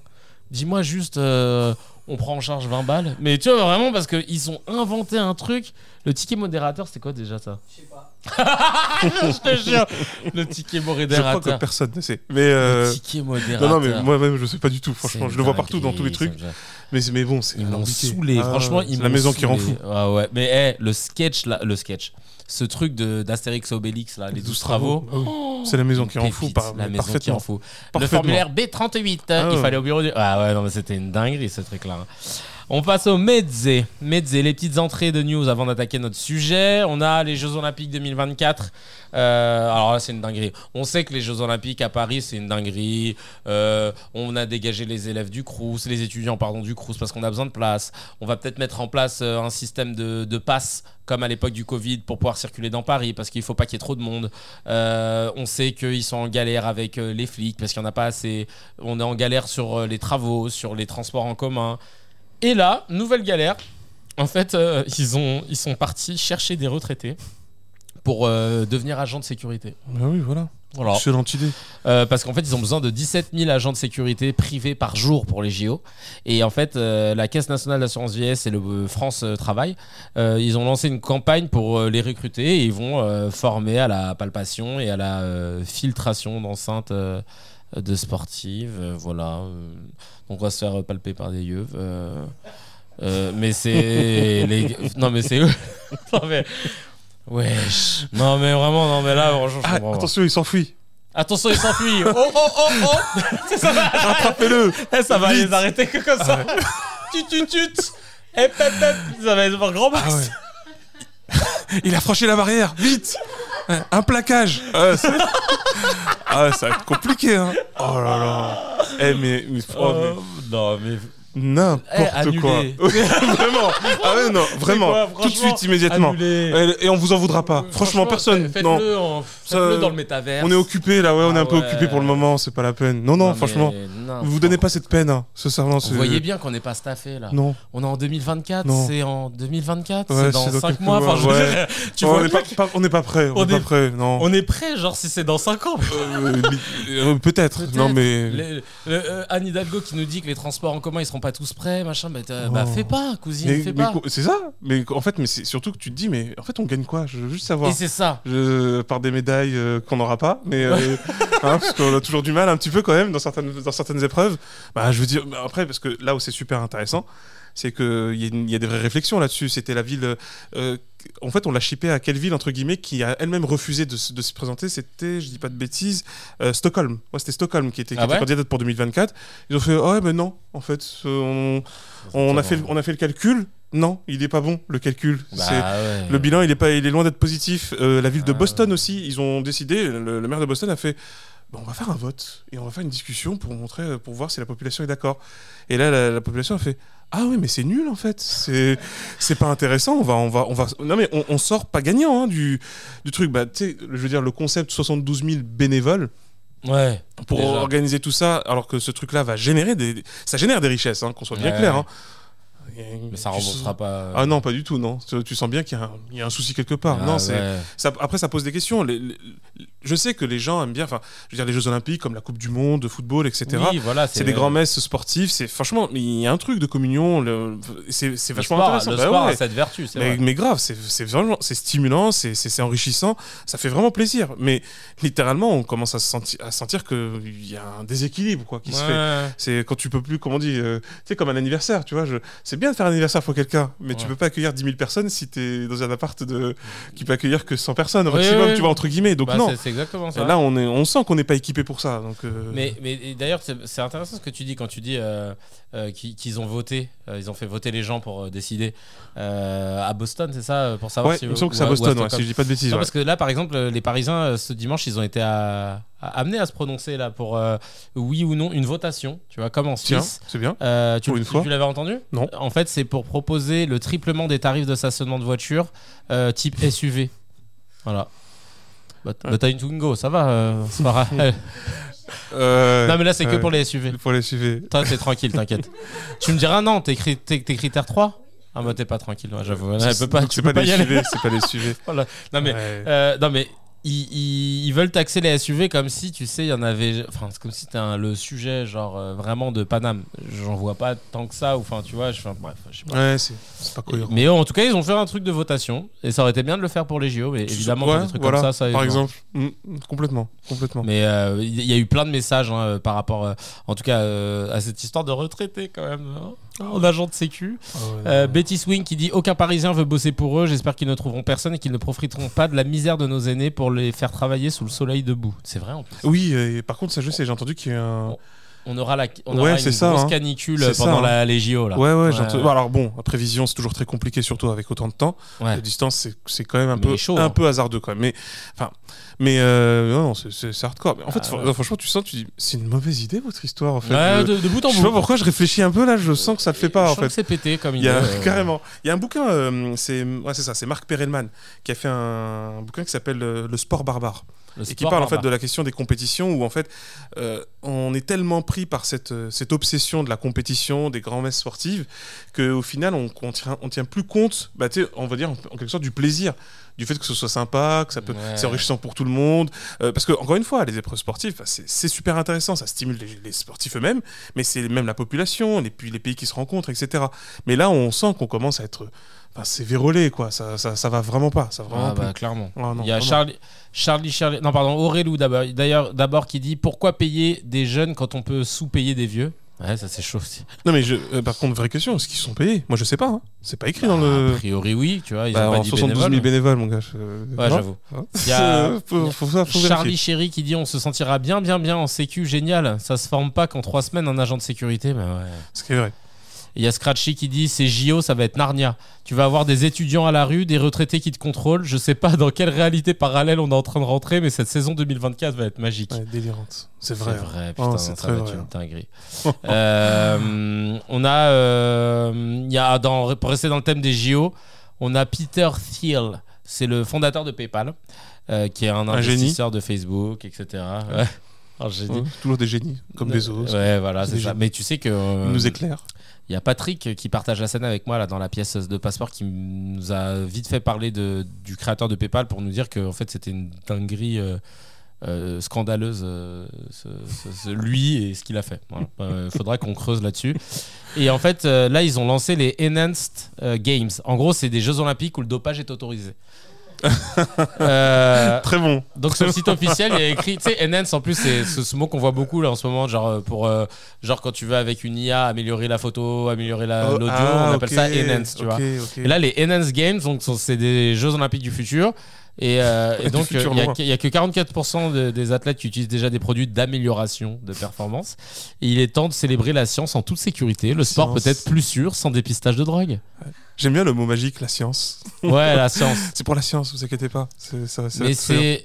dis-moi juste, euh, on prend en charge 20 balles. Mais tu vois, vraiment, parce qu'ils ont inventé un truc. Le ticket modérateur, c'est quoi déjà ça? Je sais pas. (laughs) je te jure. Le ticket Je crois que modérateur. personne ne sait. Mais euh, Le ticket modérateur. non, non, mais moi-même, je sais pas du tout. Franchement, je le vois partout dans tous les trucs. Mais, mais bon, c'est Ils m'ont saoulé. Ah, Franchement, ils la maison qui rend fou. Ah ouais. Mais eh, le sketch là, le sketch. Ce truc d'Astérix Obélix là, les 12 travaux. Ah. C'est la maison qui rend fou. pépite, par- la maison qui en fout. Le formulaire B38, Ah il fallait au bureau du... Ah ouais, non mais c'était une dinguerie ce truc là. On passe au Mezze. Mezze, les petites entrées de news avant d'attaquer notre sujet. On a les Jeux Olympiques 2024. Euh, alors là, c'est une dinguerie. On sait que les Jeux Olympiques à Paris, c'est une dinguerie. Euh, on a dégagé les élèves du Crous, les étudiants, pardon, du Crous parce qu'on a besoin de place. On va peut-être mettre en place euh, un système de, de passe comme à l'époque du Covid pour pouvoir circuler dans Paris parce qu'il faut pas qu'il y ait trop de monde. On sait qu'ils sont en galère avec les flics parce qu'il n'y en a pas assez. On est en galère sur les travaux, sur les transports en commun. Et là, nouvelle galère. En fait, euh, ils, ont, ils sont partis chercher des retraités pour euh, devenir agents de sécurité. Ah oui, voilà. Voilà. Excellente idée. Euh, parce qu'en fait, ils ont besoin de 17 000 agents de sécurité privés par jour pour les JO. Et en fait, euh, la Caisse nationale d'assurance vieillesse et le France Travail, ils ont lancé une campagne pour les recruter et ils vont former à la palpation et à la filtration d'enceintes de sportives. euh, voilà. Euh, Donc, on va se faire palper par des yeux. euh, euh, mais c'est (laughs) les non mais c'est eux (laughs) non mais wesh non mais vraiment non mais là franchement, Ah, attention, il s'enfuit. Attention, il s'enfuit. (laughs) Oh, oh, oh, oh. Ça va, Rattrapez-le. eh, ça va Vite. les arrêter que comme ça. Tut, tut, tut. Eh, pep, pep. Ça va être un grand Ah max. ouais. Il a franchi la barrière, vite Ouais, Un plaquage. Ah, Ah, ça va être compliqué, hein. Oh là là. Eh, mais... oh, mais- Oh, non, mais. N'importe Eh, quoi (laughs) (laughs) Vraiment Ah ouais, non, vraiment quoi, Tout de suite, immédiatement annulé. Et on vous en voudra pas. Franchement, personne. Faites-le Non. en- dans le métavers. On est occupé là, ouais, on est Ah un peu ouais. occupé pour le moment, c'est pas la peine. Non, non, franchement, vous vous donnez pas cette peine, hein. sincèrement. c'est- Vous voyez bien qu'on n'est pas staffé là. Non. On est en 2024, Non. c'est en 2024, Ouais, c'est dans c'est dans 5 quelques mois. mois, Enfin, je- ouais. (laughs) tu on n'est pas, pas- on n'est pas prêt, on On n'est pas est- prêt, non. On est prêt, genre si c'est dans 5 ans. Euh, euh, Peut-être, non mais. Euh, Anne Hidalgo qui nous dit que les transports en commun ils seront pas tous prêts, machin, bah, bah, Oh. fais pas, cousine, Mais- fais mais pas. co- c'est ça, mais en fait, mais c'est surtout que tu te dis, mais en fait, on gagne quoi? Je veux juste savoir. Et c'est ça. Je, par des médailles euh, qu'on n'aura pas, mais euh, (laughs) hein, parce qu'on a toujours du mal un petit peu quand même dans certaines, dans certaines épreuves. Bah, je veux dire, bah, après, parce que là où c'est super intéressant, c'est qu'il y, y a des vraies réflexions là-dessus. C'était la ville. euh, en fait, on l'a chippé à quelle ville, entre guillemets, qui a elle-même refusé de, se- de se présenter C'était, je dis pas de bêtises, euh, Stockholm. Ouais, c'était Stockholm qui était, qui Ah était candidate pour 2024. Ils ont fait, oh, ouais, mais non, en fait, euh, on, on, a fait, on a fait le calcul. Non, il est pas bon, le calcul. Bah, ouais. le bilan, il est, pas, il est loin d'être positif. Euh, la ville de Ah. Boston aussi, ils ont décidé, le, le maire de Boston a fait on va faire un vote et on va faire une discussion pour montrer, pour voir si la population est d'accord. Et là, la, la population a fait Ah oui, mais c'est nul en fait. C'est, c'est pas intéressant. On va, on va, on va. Non mais on, on sort pas gagnant hein, du, du truc. Bah, tu sais, je veux dire, le concept 72 000 bénévoles Ouais. pour Déjà. organiser tout ça, alors que ce truc-là va générer des, ça génère des richesses, hein, qu'on soit bien Ouais. clair. hein. Mais ça remboursera pas. Ah non, pas du tout, non. Tu, tu sens bien qu'il y, a un- y a un souci quelque part. Ah non, c'est. ouais. Ça, après, ça pose des questions. Les- les- je sais que les gens aiment bien, enfin, je veux dire, les Jeux Olympiques, comme la Coupe du Monde, de football, etc. Oui, voilà, c'est des grands messes sportifs. C'est franchement, il y a un truc de communion. le- C'est vachement sport, intéressant. le Bah sport ouais. a cette vertu, c'est Mais, vrai. mais grave, c'est vraiment, c'est stimulant, c'est enrichissant, ça fait vraiment plaisir. Mais littéralement, on commence à, se sentir, à sentir qu'il y a un déséquilibre quoi, qui se fait. C'est quand tu peux plus, comment on dit, euh, tu sais, comme un anniversaire, tu vois. je- C'est bien de faire un anniversaire pour quelqu'un, mais tu Ouais. peux pas accueillir 10 000 personnes si t'es dans un appart de... qui peut accueillir que 100 personnes au maximum, oui, tu vois, entre guillemets. Donc Bah, non. C'est exactement ça. Et là, on, est, on sent qu'on n'est pas équipé pour ça. Donc, euh, Mais, mais d'ailleurs, c'est intéressant ce que tu dis quand tu dis euh, euh, qu'ils ont voté, ils ont fait voter les gens pour décider à Boston, c'est ça, pour savoir ouais, si que c'est à Boston, ouais, si je dis pas de bêtises. Non, ouais. parce que là, par exemple, les Parisiens, ce dimanche, ils ont été à, amenés à se prononcer là pour euh, oui ou non une votation, tu vois, comme en Tiens, Suisse. c'est bien. Euh, tu l'avais entendu? Non. En fait, c'est pour proposer le triplement des tarifs de stationnement de voiture euh, type SUV. Voilà. Bah, bah, t'as une Twingo, ça va. euh, c'est pas grave. Euh, non, mais là, c'est que ouais, pour les SUV. Pour les suivre. Toi, t'es tranquille, t'inquiète. (laughs) tu me diras non, t'es cri- t'es- t'es critère 3 Ah, bah, t'es pas tranquille, j'avoue. Elle peut pas, tu c'est peux pas pas y les aller. suivre, c'est pas les. (laughs) Voilà. Non, mais, Ouais. euh, non, mais ils, ils- ils veulent taxer les SUV comme si, tu sais, il y en avait. Enfin, c'est comme si c'était le sujet, genre, euh, vraiment de Paname. J'en vois pas tant que ça, ou enfin, tu vois, je, enfin, bref, je sais pas. Ouais, c'est pas cohérent. Mais en tout cas, ils ont fait un truc de votation, et ça aurait été bien de le faire pour les JO, mais évidemment, Ouais, des trucs voilà, comme ça, ça Par exemple, Mm, complètement, complètement. Mais euh, il y a eu plein de messages hein, euh, par rapport, euh, en tout cas, à cette histoire de retraité quand même, hein, (laughs) en agent de sécu. Ah ouais, Euh. Betty Swing qui dit aucun Parisien veut bosser pour eux. J'espère qu'ils ne trouveront personne et qu'ils ne profiteront pas de la misère de nos aînés pour les faire travailler sous le soleil debout. C'est vrai en plus. Oui, et par contre, ça je sais, j'ai entendu qu'il y a un. On aura la, on Ouais, aura une ça, grosse hein. canicule C'est ça, pendant hein. la, les JO là. Ouais, ouais, alors bon, la prévision, c'est toujours très compliqué, surtout avec autant de temps. La distance, c'est- quand même un Mais peu, chaud, un hein. peu hasardeux quand même. Mais, enfin, mais euh, non, c'est- hardcore. Mais en fait, Ah, franchement, tu sens, tu dis, c'est une mauvaise idée votre histoire en fait. Je- de, de bout en je sais pas bout. pourquoi je réfléchis un peu là, je sens que ça le fait pas Je en fait. c'est pété comme Il idée. y a (laughs) carrément. Il y a un bouquin, euh, c'est ça, c'est Marc Perelman qui a fait un, bouquin qui s'appelle euh, Le sport barbare et qui parle en fait de la question des compétitions où en fait euh, on est tellement pris par cette, euh, cette obsession de la compétition, des grands messes sportives, qu'au final on, on tient, on tient plus compte, bah, on va dire en, en quelque sorte du plaisir, du fait que ce soit sympa, que ça peut, Ouais. c'est enrichissant pour tout le monde, euh, parce que encore une fois, les épreuves sportives, bah, c'est c'est super intéressant, ça stimule les, les sportifs eux-mêmes, mais c'est même la population, et puis les pays qui se rencontrent, etc. Mais là, on sent qu'on commence à être, enfin, c'est vérolé quoi, ça, ça, ça va vraiment pas, ça va vraiment Ah bah, clairement. Ah non, Il y a. Charlie, Charlie, Charlie, non pardon, Aurélou d'abord, d'ailleurs, d'abord qui dit pourquoi payer des jeunes quand on peut sous-payer des vieux? Ouais, ça c'est chaud aussi. Non mais je, euh, par contre vraie question, est-ce qu'ils sont payés? Moi je sais pas, hein. c'est pas écrit dans le. A priori oui, tu vois, ils Bah, ont pas en dit 72 000 bénévole. bénévoles, mon gars. Ouais, j'avoue. Hein Il y a- (laughs) faut, faut, faut, faut Charlie. Chéri qui dit on se sentira bien bien bien en sécu, génial. Ça se forme pas qu'en trois semaines un agent de sécurité, mais ouais. Ce qui est vrai. Il y a Scratchy qui dit c'est JO, ça va être Narnia. Tu vas avoir des étudiants à la rue, des retraités qui te contrôlent. Je sais pas dans quelle réalité parallèle on est en train de rentrer, mais cette saison 2024 va être magique. Ouais, délirante. C'est C'est vrai. vrai, hein. putain, Oh, c'est ça très va vrai. être une dinguerie. (laughs) Euh, on a, euh, y a dans, pour rester dans le thème des JO, on a Peter Thiel, c'est le fondateur de PayPal, euh, qui est un Un génie. investisseur de Facebook, etc. Ouais. (laughs) Un génie. Ouais, toujours des génies, comme Bezos. Ouais, voilà, C'est c'est des ça. génies. Mais tu sais que euh, Il nous éclaire. Il y a Patrick qui partage la scène avec moi là dans la pièce de passeport qui nous a vite fait parler de, du créateur de PayPal pour nous dire que en fait c'était une dinguerie euh, euh, scandaleuse euh, ce- (laughs) lui et ce qu'il a fait. Il faudra qu'on creuse là-dessus. Et en fait là ils ont lancé les Enhanced Games. En gros c'est des Jeux Olympiques où le dopage est autorisé. Euh, Très bon. donc sur le site officiel, il y a écrit, tu sais, enhance en plus, c'est ce, ce mot qu'on voit beaucoup là en ce moment, genre euh, pour euh, genre quand tu veux avec une IA améliorer la photo, améliorer la- Oh, l'audio, ah, on appelle ça enhance, tu vois. Et là, les enhance games, donc c'est des Jeux Olympiques du futur. Et, euh, (laughs) donc, il y a que- il y, a que 44% de- des athlètes qui utilisent déjà des produits d'amélioration de performance. Et il est temps de célébrer la science en toute sécurité. Le sport Science. peut être plus sûr sans dépistage de drogue. J'aime bien le mot magique, la science. Ouais, la (laughs) science. C'est pour la science, vous inquiétez pas. Ça- ça- mais c'est-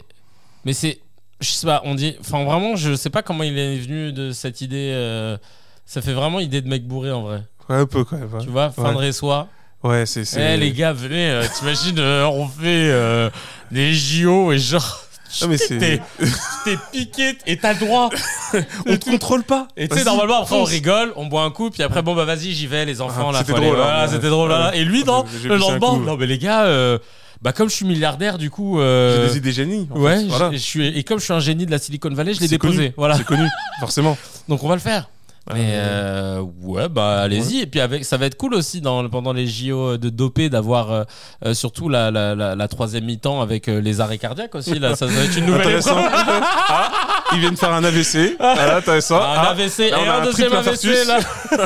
mais c'est je sais pas on dit enfin vraiment je sais pas comment il est venu de cette idée euh, ça fait vraiment idée de mec bourré en vrai Ouais, un peu quand même. tu vois fin Ouais. de réçoit Ouais, c'est. eh les gars venez euh, t'imagines euh, on fait euh, des JO et genre Ah, mais c'est- t'es piqué et t'as le droit (laughs) On te contrôle pas. et tu sais normalement après on rigole on boit un coup puis après bon bah vas-y j'y vais les enfants Ah, là c'était faut aller- drôle, hein, ouais. c'était drôle là, là. et lui non J'ai le lendemain non mais les gars euh, bah comme je suis milliardaire du coup euh, J'ai des idées génies. en Ouais, fait, voilà. je, je suis, et comme je suis un génie de la Silicon Valley, je l'ai déposé. connu. Voilà. C'est connu, (laughs) forcément. Donc on va le faire. Ouais. Mais euh, ouais, bah allez-y. Et puis avec, ça va être cool aussi dans, pendant les JO de dopé d'avoir euh, euh, surtout la, la, la, la troisième mi-temps avec euh, les arrêts cardiaques aussi. Là, ça va être une nouvelle Intéressant. épreuve. (laughs) Ah, ils viennent faire un AVC. Voilà, intéressant. Un Ah, AVC là, et on a un un deuxième AVC là. (laughs)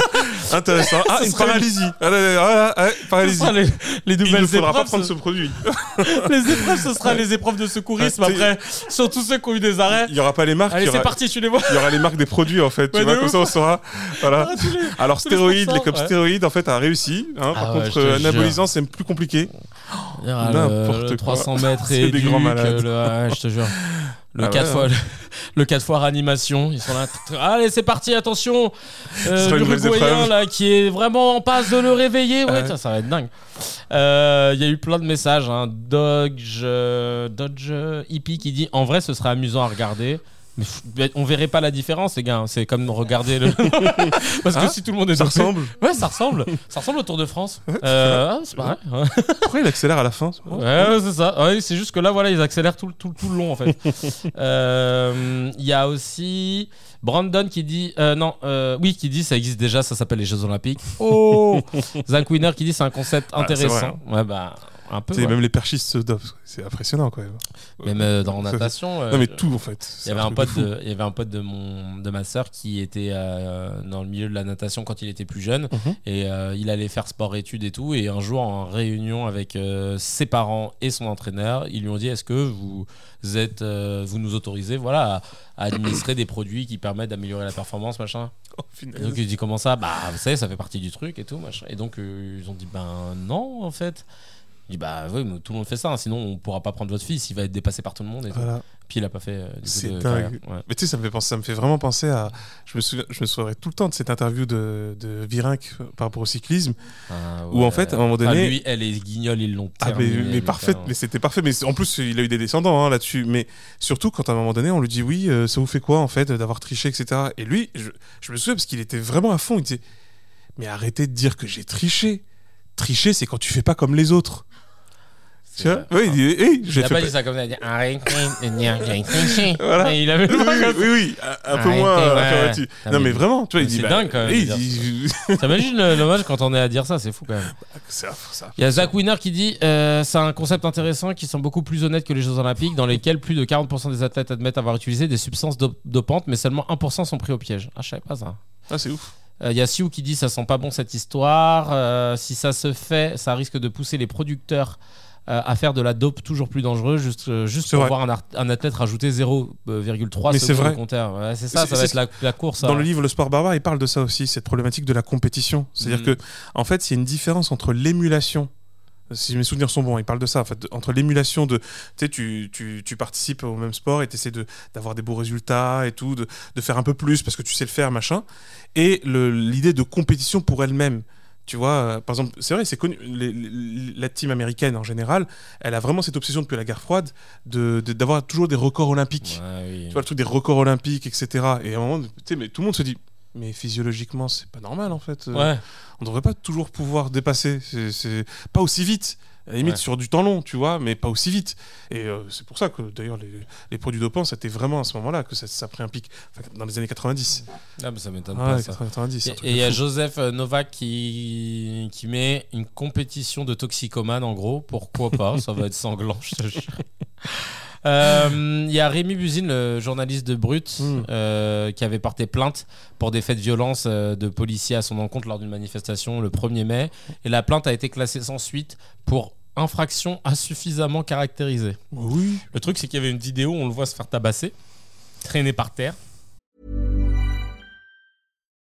Intéressant. (laughs) Ah, une paralysie. Ah, paralysie. sera les, les Il nouvelles ne faudra pas prendre ce- ce produit. (laughs) Les épreuves, ce sera les épreuves de secourisme t'sais- après. Surtout ceux qui ont eu des arrêts. Il y aura pas les marques. Allez, il c'est parti, tu les vois. Il y aura les marques des produits en fait. Ouais, tu vois, comme ça on saura. Voilà. Ah, tous les- Alors tous stéroïdes, les copes stéroïdes en fait a réussi. hein. Ah Par ouais, contre, euh, anabolisant c'est plus compliqué. Ah, N'importe quoi. 300 mètres (laughs) C'est et des grands malades. Je te jure. Le Ah 4 ouais, fois, hein. le, le 4 fois réanimation, ils sont là. Allez, c'est parti, attention. Euh, L'Uruguayen là qui est vraiment en passe de le réveiller. Ouais, ça va être dingue. Euh, Il y a eu plein de messages. Hein. Dodge, euh, Dodge euh, Hippie qui dit En vrai, ce serait amusant à regarder. On verrait pas la différence, les gars. C'est comme regarder le. (laughs) Parce que Hein si tout le monde est Ça dopé- ressemble. Ouais, ça ressemble. ça ressemble au Tour de France. Euh, ah, c'est pareil. Ouais, Pourquoi il accélère à la fin Ouais, ouais, c'est ça. C'est juste que là, voilà, ils accélèrent tout, le- tout, le- tout le long, en fait. (laughs) Euh, Il y a aussi Brandon qui dit. euh, non, euh, oui, qui dit ça existe déjà, ça s'appelle les Jeux Olympiques. Oh (laughs) Zach Winner qui dit c'est un concept Ah, vrai, intéressant. Ouais, bah, un peu. Ouais. Même les perchistes se dopent. C'est impressionnant quand même. Même euh, dans natation. euh, non, mais tout en fait. Il y, avait un pote de, il y avait un pote de, mon, de ma sœur qui était euh, dans le milieu de la natation quand il était plus jeune Mhm. et euh, il allait faire sport-études et tout et un jour en réunion avec euh, ses parents et son entraîneur ils lui ont dit est-ce que vous êtes euh, vous nous autorisez voilà à, à administrer des produits qui permettent d'améliorer la performance machin? Et donc il dit comment ça? Bah vous savez ça fait partie du truc et tout machin et donc euh, ils ont dit ben non en fait il dit bah oui mais tout le monde fait ça hein, sinon on pourra pas prendre votre fils il va être dépassé par tout le monde et tout. Puis il a pas fait euh, C'est dingue. Ouais. Mais tu sais, ça me fait penser, ça me fait vraiment penser à. Je me souviens, je me souviendrai tout le temps de cette interview de, de Virenque euh, par rapport au cyclisme. Ah, Où, en fait, à un moment donné- lui, elle, les guignols, ils l'ont Ah, mais, mais parfait, mais c'était parfait. Mais en plus, il a eu des descendants hein, là-dessus. Mais surtout, quand à un moment donné, on lui dit oui, euh, ça vous fait quoi en fait d'avoir triché, etc. Et lui, je, je me souviens parce qu'il était vraiment à fond. Il disait mais arrêtez de dire que j'ai triché. Tricher, c'est quand tu fais pas comme les autres. C'est Tu vois vrai. Oui, il dit, hey, Il j'ai a fait pas ça comme ça. Voilà. Il avait Oui, le oui, ça. oui, oui, un, peu moins. Ah, Non, mais- mais vraiment, tu vois, il dit. c'est bah, dingue, quand même, dit- (laughs) T'imagines match quand on est à dire ça, c'est fou quand même. C'est ça. Il y a Zach Winner qui dit euh, c'est un concept intéressant qui sont beaucoup plus honnêtes que les Jeux Olympiques, dans lesquels plus de 40% des athlètes admettent avoir utilisé des substances dop- dopantes, mais seulement 1% sont pris au piège. Ah, je savais pas ça. Ah, c'est ouf. Euh, Il y a Sioux qui dit ça sent pas bon cette histoire. Euh, si ça se fait, ça risque de pousser les producteurs euh, à faire de la dope toujours plus dangereux, juste, euh, juste pour vrai. voir un, athlète rajouter 0,3 Mais c'est secondes vrai. au compteur. Ouais, c'est ça, ça va être la, la course. Dans à- le livre Le sport barbare, il parle de ça aussi, cette problématique de la compétition. C'est-à-dire Mhm. que, en fait, il y a une différence entre l'émulation. Si mes souvenirs sont bons, il parle de ça. En fait, entre l'émulation de, tu sais, tu, tu, participes au même sport et tu essaies d'avoir des beaux résultats et tout, de, de faire un peu plus parce que tu sais le faire, machin. Et l'idée de compétition pour elle-même. Tu vois, euh, par exemple, c'est vrai, c'est connu. les- les- la team américaine en général, elle a vraiment cette obsession depuis la guerre froide de de- d'avoir toujours des records olympiques Ouais, oui. tu vois le truc des records olympiques etc et à un moment tu sais mais tout le monde se dit mais physiologiquement c'est pas normal en fait Euh, Ouais. on devrait pas toujours pouvoir dépasser c'est pas aussi vite à la limite Ouais. sur du temps long tu vois mais pas aussi vite et euh, c'est pour ça que d'ailleurs les, les produits dopants c'était vraiment à ce moment là que ça, ça a pris un pic Enfin, dans les années 90 Ah, mais ça m'étonne pas. ça. 90 c'est un Et il y a. Joseph euh, Novak qui, qui met une compétition de toxicomanes en gros. Pourquoi pas Ça va être sanglant, je te jure. (laughs) Euh, Il y a Rémi Buzine, le journaliste de Brut, Mm. euh, qui avait porté plainte pour des faits de violence de policiers à son encontre lors d'une manifestation le 1er mai. Et la plainte a été classée sans suite pour infraction insuffisamment caractérisée. oui Le truc, c'est qu'il y avait une vidéo où on le voit se faire tabasser, traîner par terre.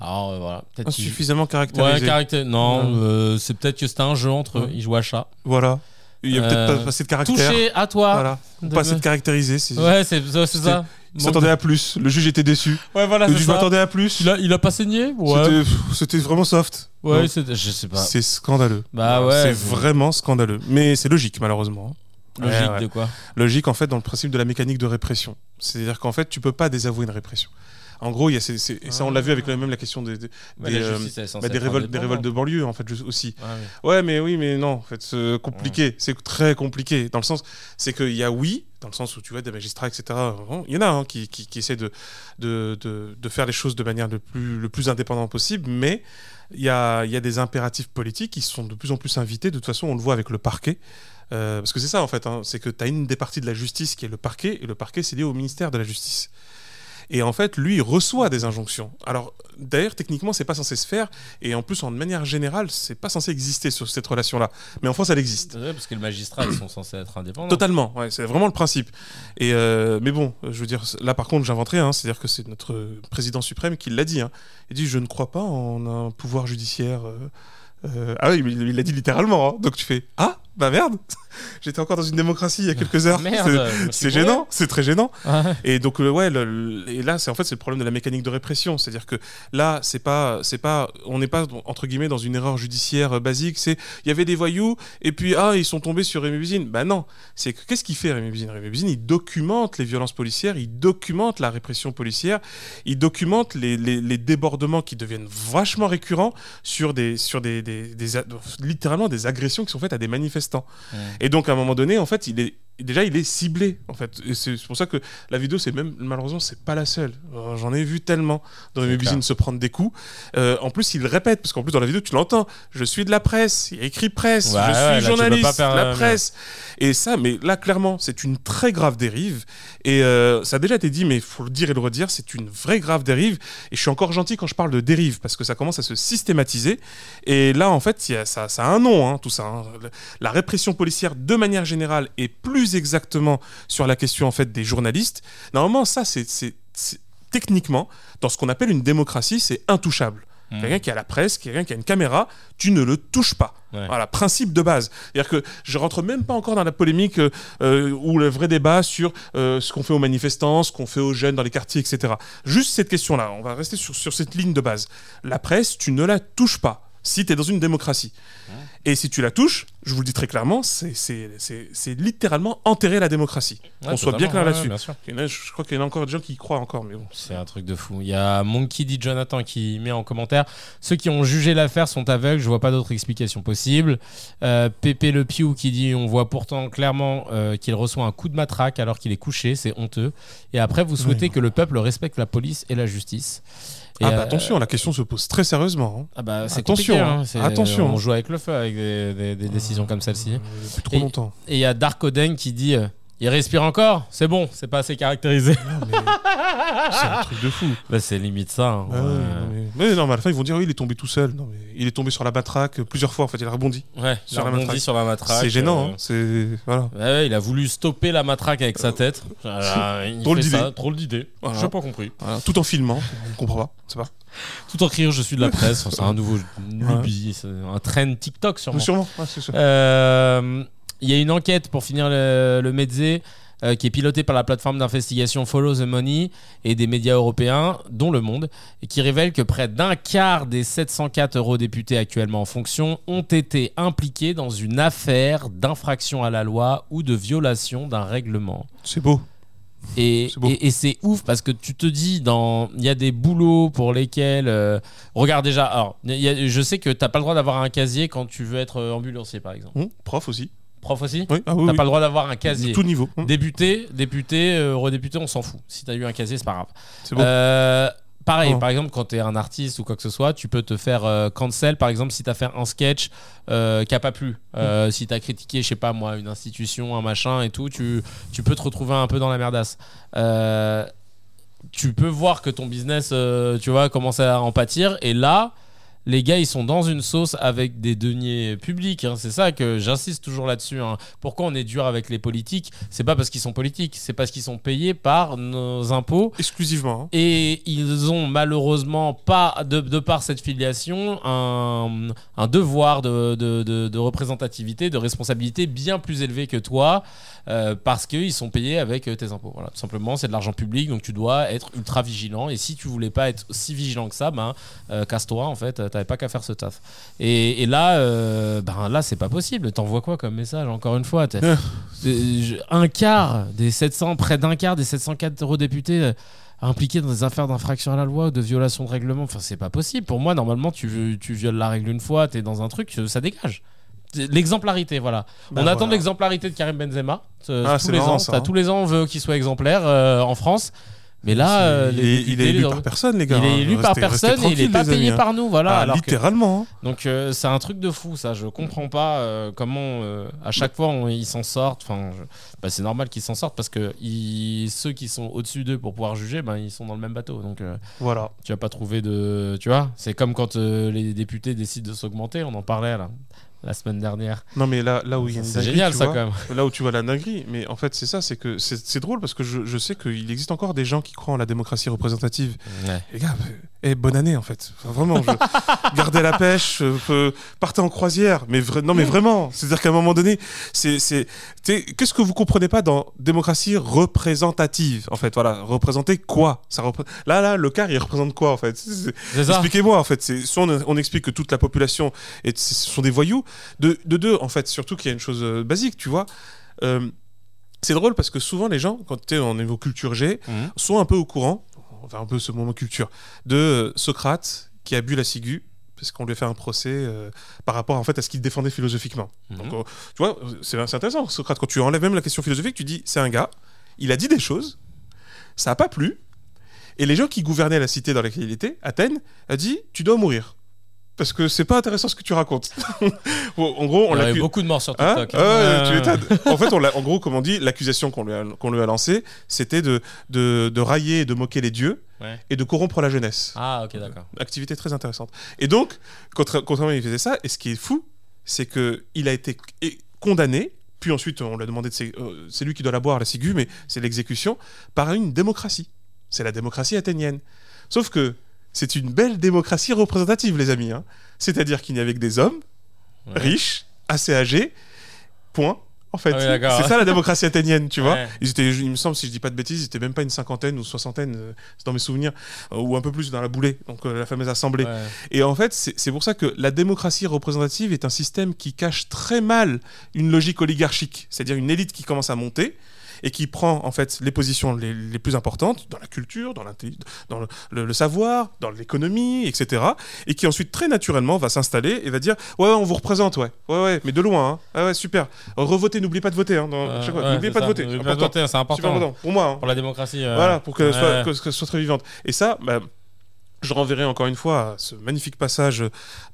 Alors euh, voilà, peut-être insuffisamment Ouais, caractérisé caractère. Non, euh, c'est peut-être que c'était un jeu entre eux. Ils jouent à chat. voilà il y a peut-être Euh, pas assez de caractère Touché à toi. voilà De- pas assez de caractérisé Ouais, c'est ça. il s'attendait à plus le juge était déçu Ouais, voilà, le juge m'attendait à plus Il a, il a pas saigné Ouais. C'était- vraiment soft. Ouais, je sais pas. C'est scandaleux. Bah ouais. C'est vraiment scandaleux. Mais c'est logique, malheureusement. Logique Ouais, ouais. de quoi? Logique, en fait, dans le principe de la mécanique de répression. C'est-à-dire qu'en fait, tu peux pas désavouer une répression. En gros, il y a ces- ces- et ça on l'a vu avec la- même la question des, des, Ouais, des, la euh, justice, bah, des révoltes, des révoltes de banlieue en fait aussi. Ah. Ouais, mais oui, mais non, en fait, c'est compliqué. C'est très compliqué. Dans le sens, c'est qu'il y a oui, dans le sens où tu vois des magistrats, etc. Il y en a hein, qui, qui, qui essaient de, de, de, de faire les choses de manière le plus, le plus indépendant possible, mais il y a, il y a des impératifs politiques qui sont de plus en plus invités. De toute façon, on le voit avec le parquet. Euh, parce que c'est ça, en fait, hein, c'est que tu as une des parties de la justice qui est le parquet, et le parquet, c'est lié au ministère de la Justice. Et en fait, lui, il reçoit des injonctions. Alors, d'ailleurs, techniquement, c'est pas censé se faire, et en plus, en manière générale, c'est pas censé exister sur cette relation-là. Mais en France, elle existe. Vrai, parce que les magistrats, ils sont censés être indépendants. Totalement, ouais, c'est vraiment le principe. Et euh, mais bon, je veux dire, là par contre, j'invente rien, hein, c'est-à-dire que c'est notre président suprême qui l'a dit. hein. Il dit Je ne crois pas en un pouvoir judiciaire. euh, euh, Ah oui, il l'a dit littéralement. hein. Donc tu fais Ah, bah merde (laughs) J'étais encore dans une démocratie il y a quelques heures. (laughs) C'est- gênant, c'est très gênant. Ouais. Et donc le- ouais, le- le- et là c'est en fait c'est le problème de la mécanique de répression, c'est-à-dire que là c'est pas c'est pas on n'est pas entre guillemets dans une erreur judiciaire euh, basique, c'est il y avait des voyous et puis ah ils sont tombés sur Rémi Buzine. Bah non, c'est que qu'est-ce qu'il fait Rémi Buzine Rémi Buzine il documente les violences policières, il documente la répression policière, il documente les, les- les débordements qui deviennent vachement récurrents sur des sur des, des- des a- littéralement des agressions qui sont faites à des manifestants. Et donc à un moment donné, en fait, il est déjà il est ciblé en fait. Et c'est pour ça que la vidéo, c'est même malheureusement, c'est pas la seule. Euh, J'en ai vu tellement dans clair. usines se prendre des coups. Euh, en plus, il répète parce qu'en plus dans la vidéo, tu l'entends. Je suis de la presse. Il y a écrit presse. Ouais, je suis journaliste. faire, la euh, presse. Et ça, mais là clairement, c'est une très grave dérive. Et ça a déjà été dit, mais il faut le dire et le redire, c'est une vraie grave dérive. Et je suis encore gentil quand je parle de dérive parce que ça commence à se systématiser. Et là, en fait, il y a- ça, ça a un nom, hein, tout ça. hein. La répression policière, de manière générale, et plus exactement sur la question en fait des journalistes. Normalement, ça, c'est techniquement dans ce qu'on appelle une démocratie, c'est intouchable. Hmm. Quelqu'un qui a la presse, quelqu'un qui a une caméra, tu ne le touches pas. Ouais. Voilà, principe de base. C'est-à-dire que je rentre même pas encore dans la polémique euh, euh, ou le vrai débat sur euh, ce qu'on fait aux manifestants, ce qu'on fait aux jeunes dans les quartiers, etc. Juste cette question-là, on va rester sur, sur cette ligne de base. La presse, tu ne la touches pas si tu es dans une démocratie. Et si tu la touches, je vous le dis très clairement, c'est- littéralement enterrer la démocratie. Ouais, On soit bien clair là-dessus. je crois qu'il y en a encore des gens qui y croient encore, mais bon. C'est un truc de fou. Il y a Monkey D. Jonathan qui met en commentaire Ceux qui ont jugé l'affaire sont aveugles, je vois pas d'autre explication possible. Euh, Pépé Le Piou qui dit On voit pourtant clairement euh, qu'il reçoit un coup de matraque alors qu'il est couché, c'est honteux. Et après, vous souhaitez que le peuple respecte la police et la justice. Et, ah bah euh, attention, la question se pose très sérieusement. hein. ah bah, c'est Attention, hein. hein. Attention. On joue avec le feu avec des, des- des décisions comme celle-ci. Depuis trop Et- longtemps. Et il y a Dark Oden qui dit euh, Il respire encore C'est bon, c'est pas assez caractérisé. C'est un truc de fou. Bah, c'est limite ça. hein. Ouais, Ouais. ouais, mais, non, mais à la fin, ils vont dire oui, il est tombé tout seul. Non, mais il est tombé sur la matraque plusieurs fois. En fait, il a rebondi. Ouais, Sur il a la rebondi matraque. sur la matraque. C'est gênant. euh, hein. Voilà. Il a voulu stopper la matraque avec sa tête. (laughs) Voilà, il Drôle fait d'idée. ça, Drôle d'idée. Voilà. J'ai pas compris. Voilà. Tout en filmant. On comprend pas. C'est pas. Tout en criant je suis de la presse. c'est un nouveau c'est un trend TikTok sûrement. Sûrement. C'est sûr. Euh, Il y a une enquête pour finir le, le Medze euh, qui est pilotée par la plateforme d'investigation Follow the Money et des médias européens, dont Le Monde, et qui révèle que près d'un quart des 704 eurodéputés actuellement en fonction ont été impliqués dans une affaire d'infraction à la loi ou de violation d'un règlement. C'est beau. Et C'est beau. et- et c'est ouf parce que tu te dis, dans il y a des boulots pour lesquels. euh, regarde déjà, alors, il y a- je sais que tu n'as pas le droit d'avoir un casier quand tu veux être euh, ambulancier, par exemple. Hum, Prof aussi. Prof aussi Oui. Ah oui. T'as oui. pas le droit d'avoir un casier. tout niveau. Hum, Député, député, euh, redéputé, on s'en fout. Si t'as eu un casier, c'est pas grave. C'est beau. Euh, pareil, Oh. par exemple, quand t'es un artiste ou quoi que ce soit, tu peux te faire euh, cancel, par exemple, si t'as fait un sketch euh, qui a pas plu. Euh, Mm. Si t'as critiqué, je sais pas moi, une institution, un machin et tout, tu, tu peux te retrouver un peu dans la merdasse. Euh, tu peux voir que ton business, euh, tu vois, commence à en pâtir. Et là, les gars, ils sont dans une sauce avec des deniers publics. hein. C'est ça que j'insiste toujours là-dessus. hein. Pourquoi on est dur avec les politiques? C'est pas parce qu'ils sont politiques, c'est parce qu'ils sont payés par nos impôts. Exclusivement. hein. Et ils ont malheureusement pas, de, de par cette filiation, un, un devoir de, de- représentativité, de responsabilité bien plus élevé que toi, euh, parce qu'ils sont payés avec tes impôts. Voilà, tout simplement, c'est de l'argent public, donc tu dois être ultra vigilant. Et si tu voulais pas être si vigilant que ça, ben, euh, casse-toi en fait, t'avais pas qu'à faire ce taf. Et, et là, euh, ben là, c'est pas possible. T'envoies quoi comme message Encore une fois, (laughs) un quart des 700, près d'un quart des 704 eurodéputés euh, impliqués dans des affaires d'infraction à la loi ou de violation de règlement. Enfin, c'est pas possible. Pour moi, normalement, tu, tu violes la règle une fois, t'es dans un truc, euh, ça dégage. L'exemplarité, voilà. Ben on attend l'exemplarité de Karim Benzema. euh, Ah, tous les marrant, ans. ça, hein. tous les ans, on veut qu'il soit exemplaire euh, en France. Mais là, euh, il, est, il est élu par personne, les gars. il est hein. élu par Restez- restez personne et il est tranquilles, pas amis, payé hein. par nous, voilà. Ah, alors littéralement. hein. donc euh, c'est un truc de fou, ça. Je comprends pas euh, comment euh, à chaque fois on- ils s'en sortent. Enfin, je- bah, c'est normal qu'ils s'en sortent parce que ils- ceux qui sont au-dessus d'eux pour pouvoir juger, ben ils sont dans le même bateau. Donc euh, Voilà. tu vas pas trouver de, tu vois. C'est comme quand euh, les députés décident de s'augmenter. On en parlait là la semaine dernière. Non, mais là, là où il y a une C'est génial ça vois, quand même. Là où tu vois la dinguerie, mais en fait c'est ça, c'est que c'est drôle parce que je, je sais qu'il existe encore des gens qui croient en la démocratie représentative. Ouais. Les gars, euh, eh, bonne année en fait. Enfin, vraiment, je... (laughs) gardez la pêche, euh, euh, partez en croisière. Mais vra- non, mais vraiment, c'est-à-dire qu'à un moment donné, c'est, qu'est-ce que vous comprenez pas dans démocratie représentative En fait, voilà, représenter quoi? Ça repré- Là, là, le quart, il représente quoi en fait? Expliquez-moi en fait. Soit on, on explique que toute la population est, ce sont des voyous. De, de deux, en fait, surtout qu'il y a une chose euh, basique, tu vois. Euh, c'est drôle parce que souvent les gens, quand tu es en niveau culture G, Mhm. sont un peu au courant, enfin un peu ce moment culture, de euh, Socrate qui a bu la ciguë parce qu'on lui a fait un procès euh, par rapport en fait à ce qu'il défendait philosophiquement. Mhm. Donc, euh, tu vois, c'est c'est intéressant. Socrate, quand tu enlèves même la question philosophique, tu dis c'est un gars, il a dit des choses, ça n'a pas plu, et les gens qui gouvernaient la cité dans laquelle il était, Athènes, a dit tu dois mourir. Parce que c'est pas intéressant ce que tu racontes. (laughs) En gros, on Il y l'a avait beaucoup de morts sur Hein TikTok. Hein. tu Euh, en fait, on l'a- en gros, comme on dit, l'accusation qu'on lui, a- qu'on lui a lancée, c'était de, de, de railler et de moquer les dieux Ouais. et de corrompre la jeunesse. Ah ok d'accord. Activité très intéressante. Et donc, contra- contrairement il faisait ça, et ce qui est fou, c'est que il a été condamné, puis ensuite on lui a demandé de euh, c'est lui qui doit la boire la ciguë, mais c'est l'exécution par une démocratie. C'est la démocratie athénienne. Sauf que c'est une belle démocratie représentative, les amis. hein. C'est-à-dire qu'il n'y avait que des hommes Ouais. riches, assez âgés, point. En fait, Ah oui, c'est ça la démocratie athénienne, tu vois. Ils étaient, il me semble, si je dis pas de bêtises, ils étaient même pas une cinquantaine ou soixantaine, euh, c'est dans mes souvenirs, euh, ou un peu plus dans la boulée, donc euh, la fameuse assemblée. Ouais. Et en fait, c'est c'est pour ça que la démocratie représentative est un système qui cache très mal une logique oligarchique, c'est-à-dire une élite qui commence à monter et qui prend en fait les positions les, les plus importantes dans la culture, dans, le, le- le savoir, dans l'économie, etc. Et qui ensuite très naturellement va s'installer et va dire ouais, ouais, on vous représente ouais ouais ouais mais de loin hein. ah ouais super revotez n'oubliez pas de voter hein, Euh, ouais, n'oubliez pas de voter c'est pas de important. voter, c'est important. Super important pour moi hein. Pour la démocratie. euh, Voilà, pour soit, ouais. que, que ce soit très vivante. Et ça, bah, je renverrai encore une fois à ce magnifique passage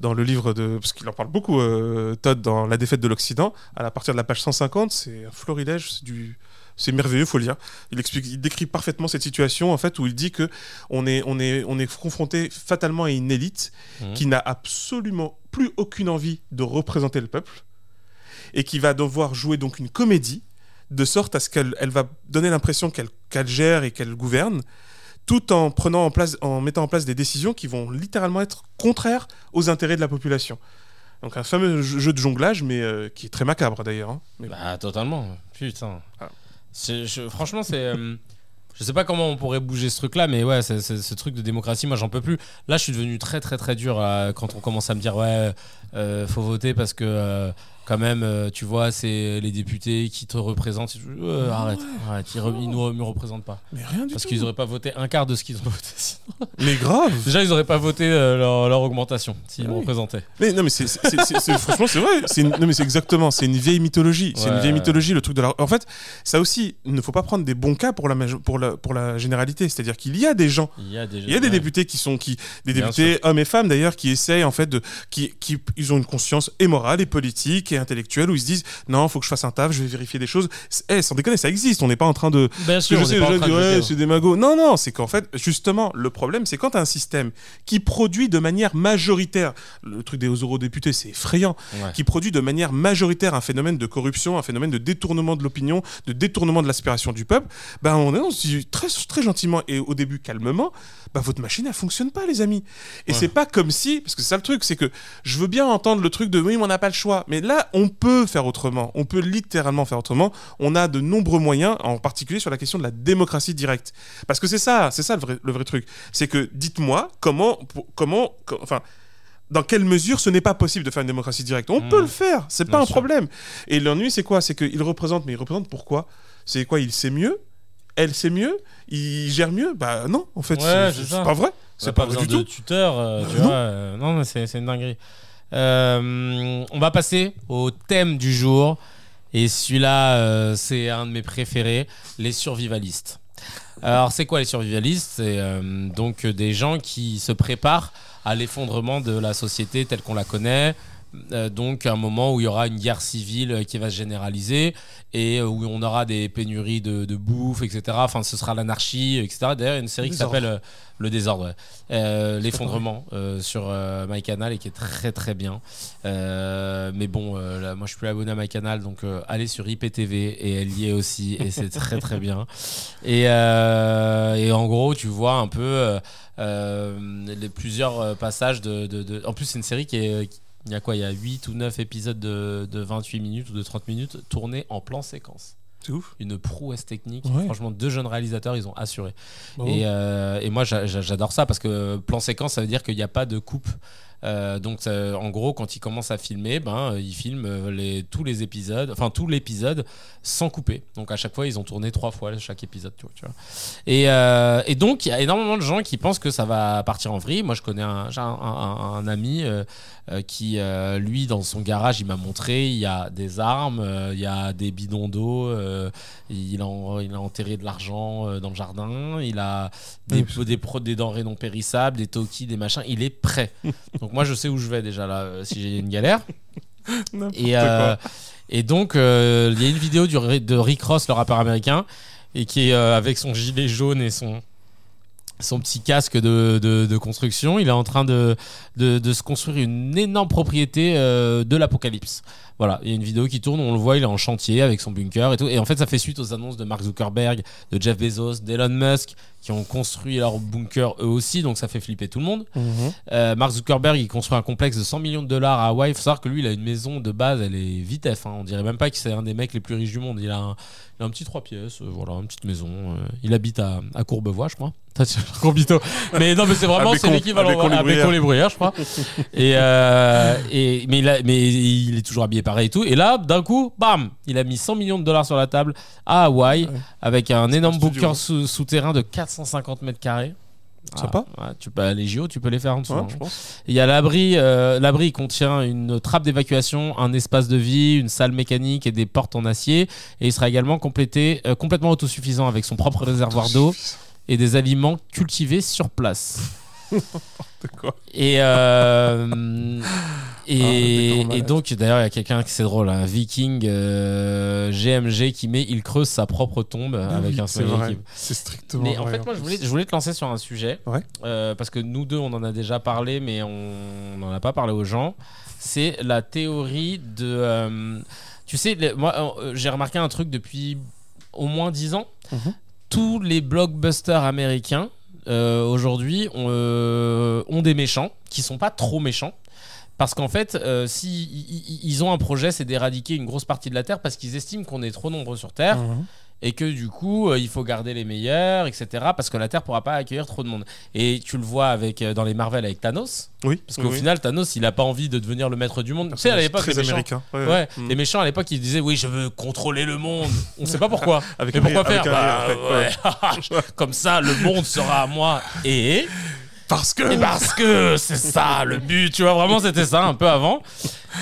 dans le livre de. Parce qu'il en parle beaucoup, euh, Todd, dans La défaite de l'Occident. À partir de la page 150, c'est un florilège, c'est du. C'est merveilleux, faut le lire. Il explique, il décrit parfaitement cette situation en fait où il dit que on est, on est, on est confronté fatalement à une élite Mhm. qui n'a absolument plus aucune envie de représenter le peuple et qui va devoir jouer donc une comédie de sorte à ce qu'elle elle va donner l'impression qu'elle gère et qu'elle gouverne, tout en prenant en place, en mettant en place des décisions qui vont littéralement être contraires aux intérêts de la population. Donc un fameux jeu jeu de jonglage, mais euh, qui est très macabre d'ailleurs. hein. Mais- Bah totalement. Putain. Ah. Franchement, c'est. euh, je sais pas comment on pourrait bouger ce truc-là, mais ouais, ce truc de démocratie, moi j'en peux plus. Là, je suis devenu très très très dur quand on commence à me dire ouais, euh, faut voter parce que euh, quand même, euh, tu vois, c'est les députés qui te représentent. Euh, arrête, arrête, ils, ils nous me représentent pas Mais rien du parce qu'ils auraient pas voté un quart de ce qu'ils ont voté. (laughs) sinon. Mais grave. Déjà, ils auraient pas voté euh, leur, leur augmentation s'ils Ah me oui. représentaient. Mais non, mais c'est, franchement, c'est vrai. Une- non, mais c'est exactement. C'est une vieille mythologie. C'est une Ouais. vieille mythologie, le truc de la. En fait, ça aussi, il ne faut pas prendre des bons cas pour la, pour la, pour la généralité. C'est-à-dire qu'il y a des gens Il y a des, Il y a des ouais. députés qui sont qui des Bien députés hommes et femmes d'ailleurs qui essayent en fait de qui, qui ils ont une conscience et morale et politique et intellectuelle où ils se disent non faut que je fasse un taf je vais vérifier des choses eh sans déconner ça existe on n'est pas en train de Bien sûr, je sais les gens ouais c'est des magots non non c'est qu'en fait justement le problème c'est quand tu as un système qui produit de manière majoritaire le truc des eurodéputés c'est effrayant Ouais. qui produit de manière majoritaire un phénomène de corruption, un phénomène de détournement de l'opinion, de détournement de l'aspiration du peuple, ben on, est- on se dit très, très gentiment et au début calmement, ben votre machine elle fonctionne pas les amis. Et Ouais. c'est pas comme si, parce que c'est ça le truc, c'est que je veux bien entendre le truc de oui mais on n'a pas le choix, mais là on peut faire autrement, on peut littéralement faire autrement, on a de nombreux moyens, en particulier sur la question de la démocratie directe. Parce que c'est ça, c'est ça le vrai, le vrai truc, c'est que dites-moi comment, comment, co- enfin dans quelle mesure ce n'est pas possible de faire une démocratie directe. On Mmh. peut le faire, c'est pas Bien un sûr. problème. Et l'ennui, c'est quoi? C'est qu'il représente, mais il représente pourquoi? C'est quoi? Il sait mieux? Elle sait mieux? Il gère mieux? Bah non, en fait, Ouais, c'est- pas vrai. C'est C'est pas vrai besoin du de tout. tuteur, euh, tu Euh, vois. non. euh, non, mais c'est une dinguerie. Euh, on va passer au thème du jour. Et celui-là, euh, c'est un de mes préférés, les survivalistes. Alors, c'est quoi les survivalistes? C'est euh, donc des gens qui se préparent à l'effondrement de la société telle qu'on la connaît. Euh, donc, un moment où il y aura une guerre civile euh, qui va se généraliser et euh, où on aura des pénuries de, de bouffe, etc. Enfin, ce sera l'anarchie, etc. D'ailleurs, il y a une série qui s'appelle Le désordre, ouais. L'effondrement sur MyCanal et qui est très très bien. Mais bon, là, moi je suis plus abonné à MyCanal, donc allez sur IPTV et elle y est aussi et c'est très très bien. (laughs) Et, et en gros, tu vois un peu les plusieurs passages de, de- de- En plus, c'est une série qui est. qui- il y a quoi Il y a 8 ou 9 épisodes de, de 28 minutes ou de 30 minutes tournés en plan séquence. C'est ouf. Une prouesse technique. Ouais. Franchement, deux jeunes réalisateurs, ils ont assuré. Bravo. Et, euh, et moi, j'a- j'a- j'adore ça parce que plan séquence, ça veut dire qu'il n'y a pas de coupe. Euh, donc, ça- en gros, quand il commence à filmer, ben, il filme euh, les, tous les épisodes, enfin tout l'épisode sans couper. Donc, à chaque fois, ils ont tourné trois fois chaque épisode. Tu vois, tu vois. Et, euh, et donc, il y a énormément de gens qui pensent que ça va partir en vrille. Moi, je connais un, un, un- un ami euh, qui, lui, dans son garage, il m'a montré il y a des armes, il y a des bidons d'eau, il, en- il a enterré de l'argent dans le jardin, il a des, Oui, des, pro- des denrées non périssables, des toki, des machins. Il est prêt. Donc, (laughs) moi, je sais où je vais déjà là, euh, si j'ai une galère. (laughs) Et, euh, et donc, euh, il y a une vidéo du, de Rick Ross, le rappeur américain, et qui est avec son gilet jaune et son, son petit casque de, de- de construction. Il est en train de, de, de se construire une énorme propriété de l'apocalypse. Voilà, il y a une vidéo qui tourne, on le voit, il est en chantier avec son bunker et tout. Et en fait, ça fait suite aux annonces de Mark Zuckerberg, de Jeff Bezos, d'Elon Musk, qui ont construit leur bunker eux aussi, donc ça fait flipper tout le monde. Mhm. Euh, Mark Zuckerberg, il construit un complexe de 100 millions de dollars à Hawaï. Il faut savoir que lui, il a une maison de base, elle est vitef. Hein. On dirait même pas que c'est un des mecs les plus riches du monde. Il a un, il a un petit 3 pièces, euh, voilà, une petite maison. euh, il habite à, à Courbevoie, je crois. (laughs) Corbito. Mais non, mais c'est vraiment, c'est l'équivalent à Bécon, les Bruyères. Je crois. et, euh, et, mais, il a- mais il est toujours habillé pareil et tout. Et là, d'un coup, bam, il a mis 100 millions de dollars sur la table à Hawaï avec un énorme bunker hein. sous- souterrain de 450 mètres carrés. Sympa. Ah, ouais, tu peux, les JO, tu peux les faire en dessous. Ouais, hein. je pense. Il y a l'abri. euh, l'abri contient une trappe d'évacuation, un espace de vie, une salle mécanique et des portes en acier. Et il sera également complété, euh, complètement autosuffisant avec son propre réservoir d'eau et des aliments cultivés sur place. (laughs) quoi. Et, euh, (laughs) Ah, et, malade. donc, d'ailleurs, il y a quelqu'un qui c'est drôle, un viking euh, GMG qui met, il creuse sa propre tombe avec Oui, un soleil C'est strictement mais en fait, moi, je voulais, je voulais te lancer sur un sujet. Ouais. Euh, parce que nous deux, on en a déjà parlé, mais on n'en a pas parlé aux gens. C'est la théorie de. euh, tu sais, les- moi, euh, j'ai remarqué un truc depuis au moins 10 ans. Mhm. Tous les blockbusters américains, euh, aujourd'hui, ont, euh, ont des méchants qui sont pas trop méchants. Parce qu'en fait, euh, si ils ont un projet, c'est d'éradiquer une grosse partie de la Terre parce qu'ils estiment qu'on est trop nombreux sur Terre Mhm. Et que du coup euh, il faut garder les meilleurs etc parce que la Terre pourra pas accueillir trop de monde et tu le vois avec euh, dans les Marvel avec Thanos Oui. parce qu'au oui, final Thanos il a pas envie de devenir le maître du monde tu sais à l'époque les méchants américain. Ouais, Ouais, Mm. les méchants à l'époque ils disaient oui je veux contrôler le monde on sait pas pourquoi (laughs) Avec mais pourquoi faire avec Bah, ouais. (laughs) comme ça le monde sera à moi et Parce que. et parce que c'est ça le but, tu vois, vraiment c'était ça un peu avant.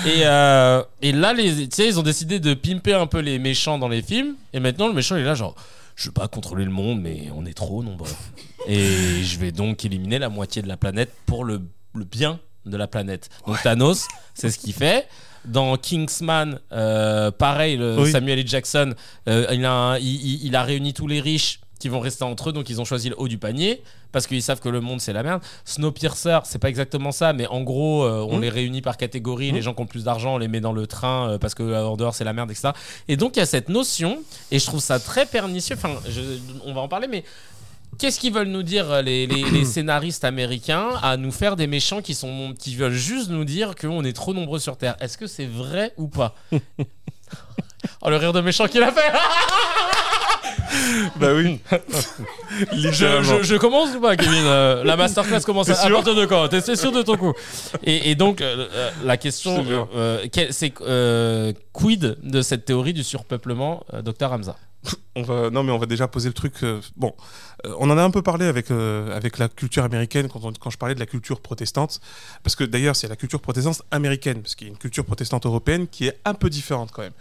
Et, euh, et là, les, tu sais, ils ont décidé de pimper un peu les méchants dans les films. Et maintenant, le méchant il est là, genre, je veux pas contrôler le monde, mais on est trop nombreux. Et je vais donc éliminer la moitié de la planète pour le, le bien de la planète. Donc Thanos, c'est ce qu'il fait. Dans Kingsman, euh, pareil, le Oui. Samuel L. Jackson, euh, il, a un- il- il- il a réuni tous les riches qui vont rester entre eux, donc ils ont choisi le haut du panier parce qu'ils savent que le monde c'est la merde. Snowpiercer, c'est pas exactement ça, mais en gros, euh, on Mm. les réunit par catégorie. Les gens qui ont plus d'argent, on les met dans le train euh, parce que euh, en dehors c'est la merde, etc. Et donc il y a cette notion, et je trouve ça très pernicieux. Enfin, je- on va en parler, mais Qu'est-ce qu'ils veulent nous dire les, les- les (clears throat) scénaristes américains à nous faire des méchants qui sont qui veulent juste nous dire qu'on est trop nombreux sur Terre? Est-ce que c'est vrai ou pas? (laughs) Oh le rire de méchant qu'il a fait (laughs) (laughs) bah oui. (laughs) je, je, je, commence ou pas, Kevin euh, La masterclass commence à, à partir de quand T'es sûr de ton coup et, et, donc, euh, euh, la question, c'est quid de cette théorie du surpeuplement, docteur Hamza on va, non, mais on va déjà poser le truc. bon, on en a un peu parlé avec, avec la culture américaine quand, quand je parlais de la culture protestante. Parce que d'ailleurs, c'est la culture protestante américaine, parce qu'il y a une culture protestante européenne qui est un peu différente quand même.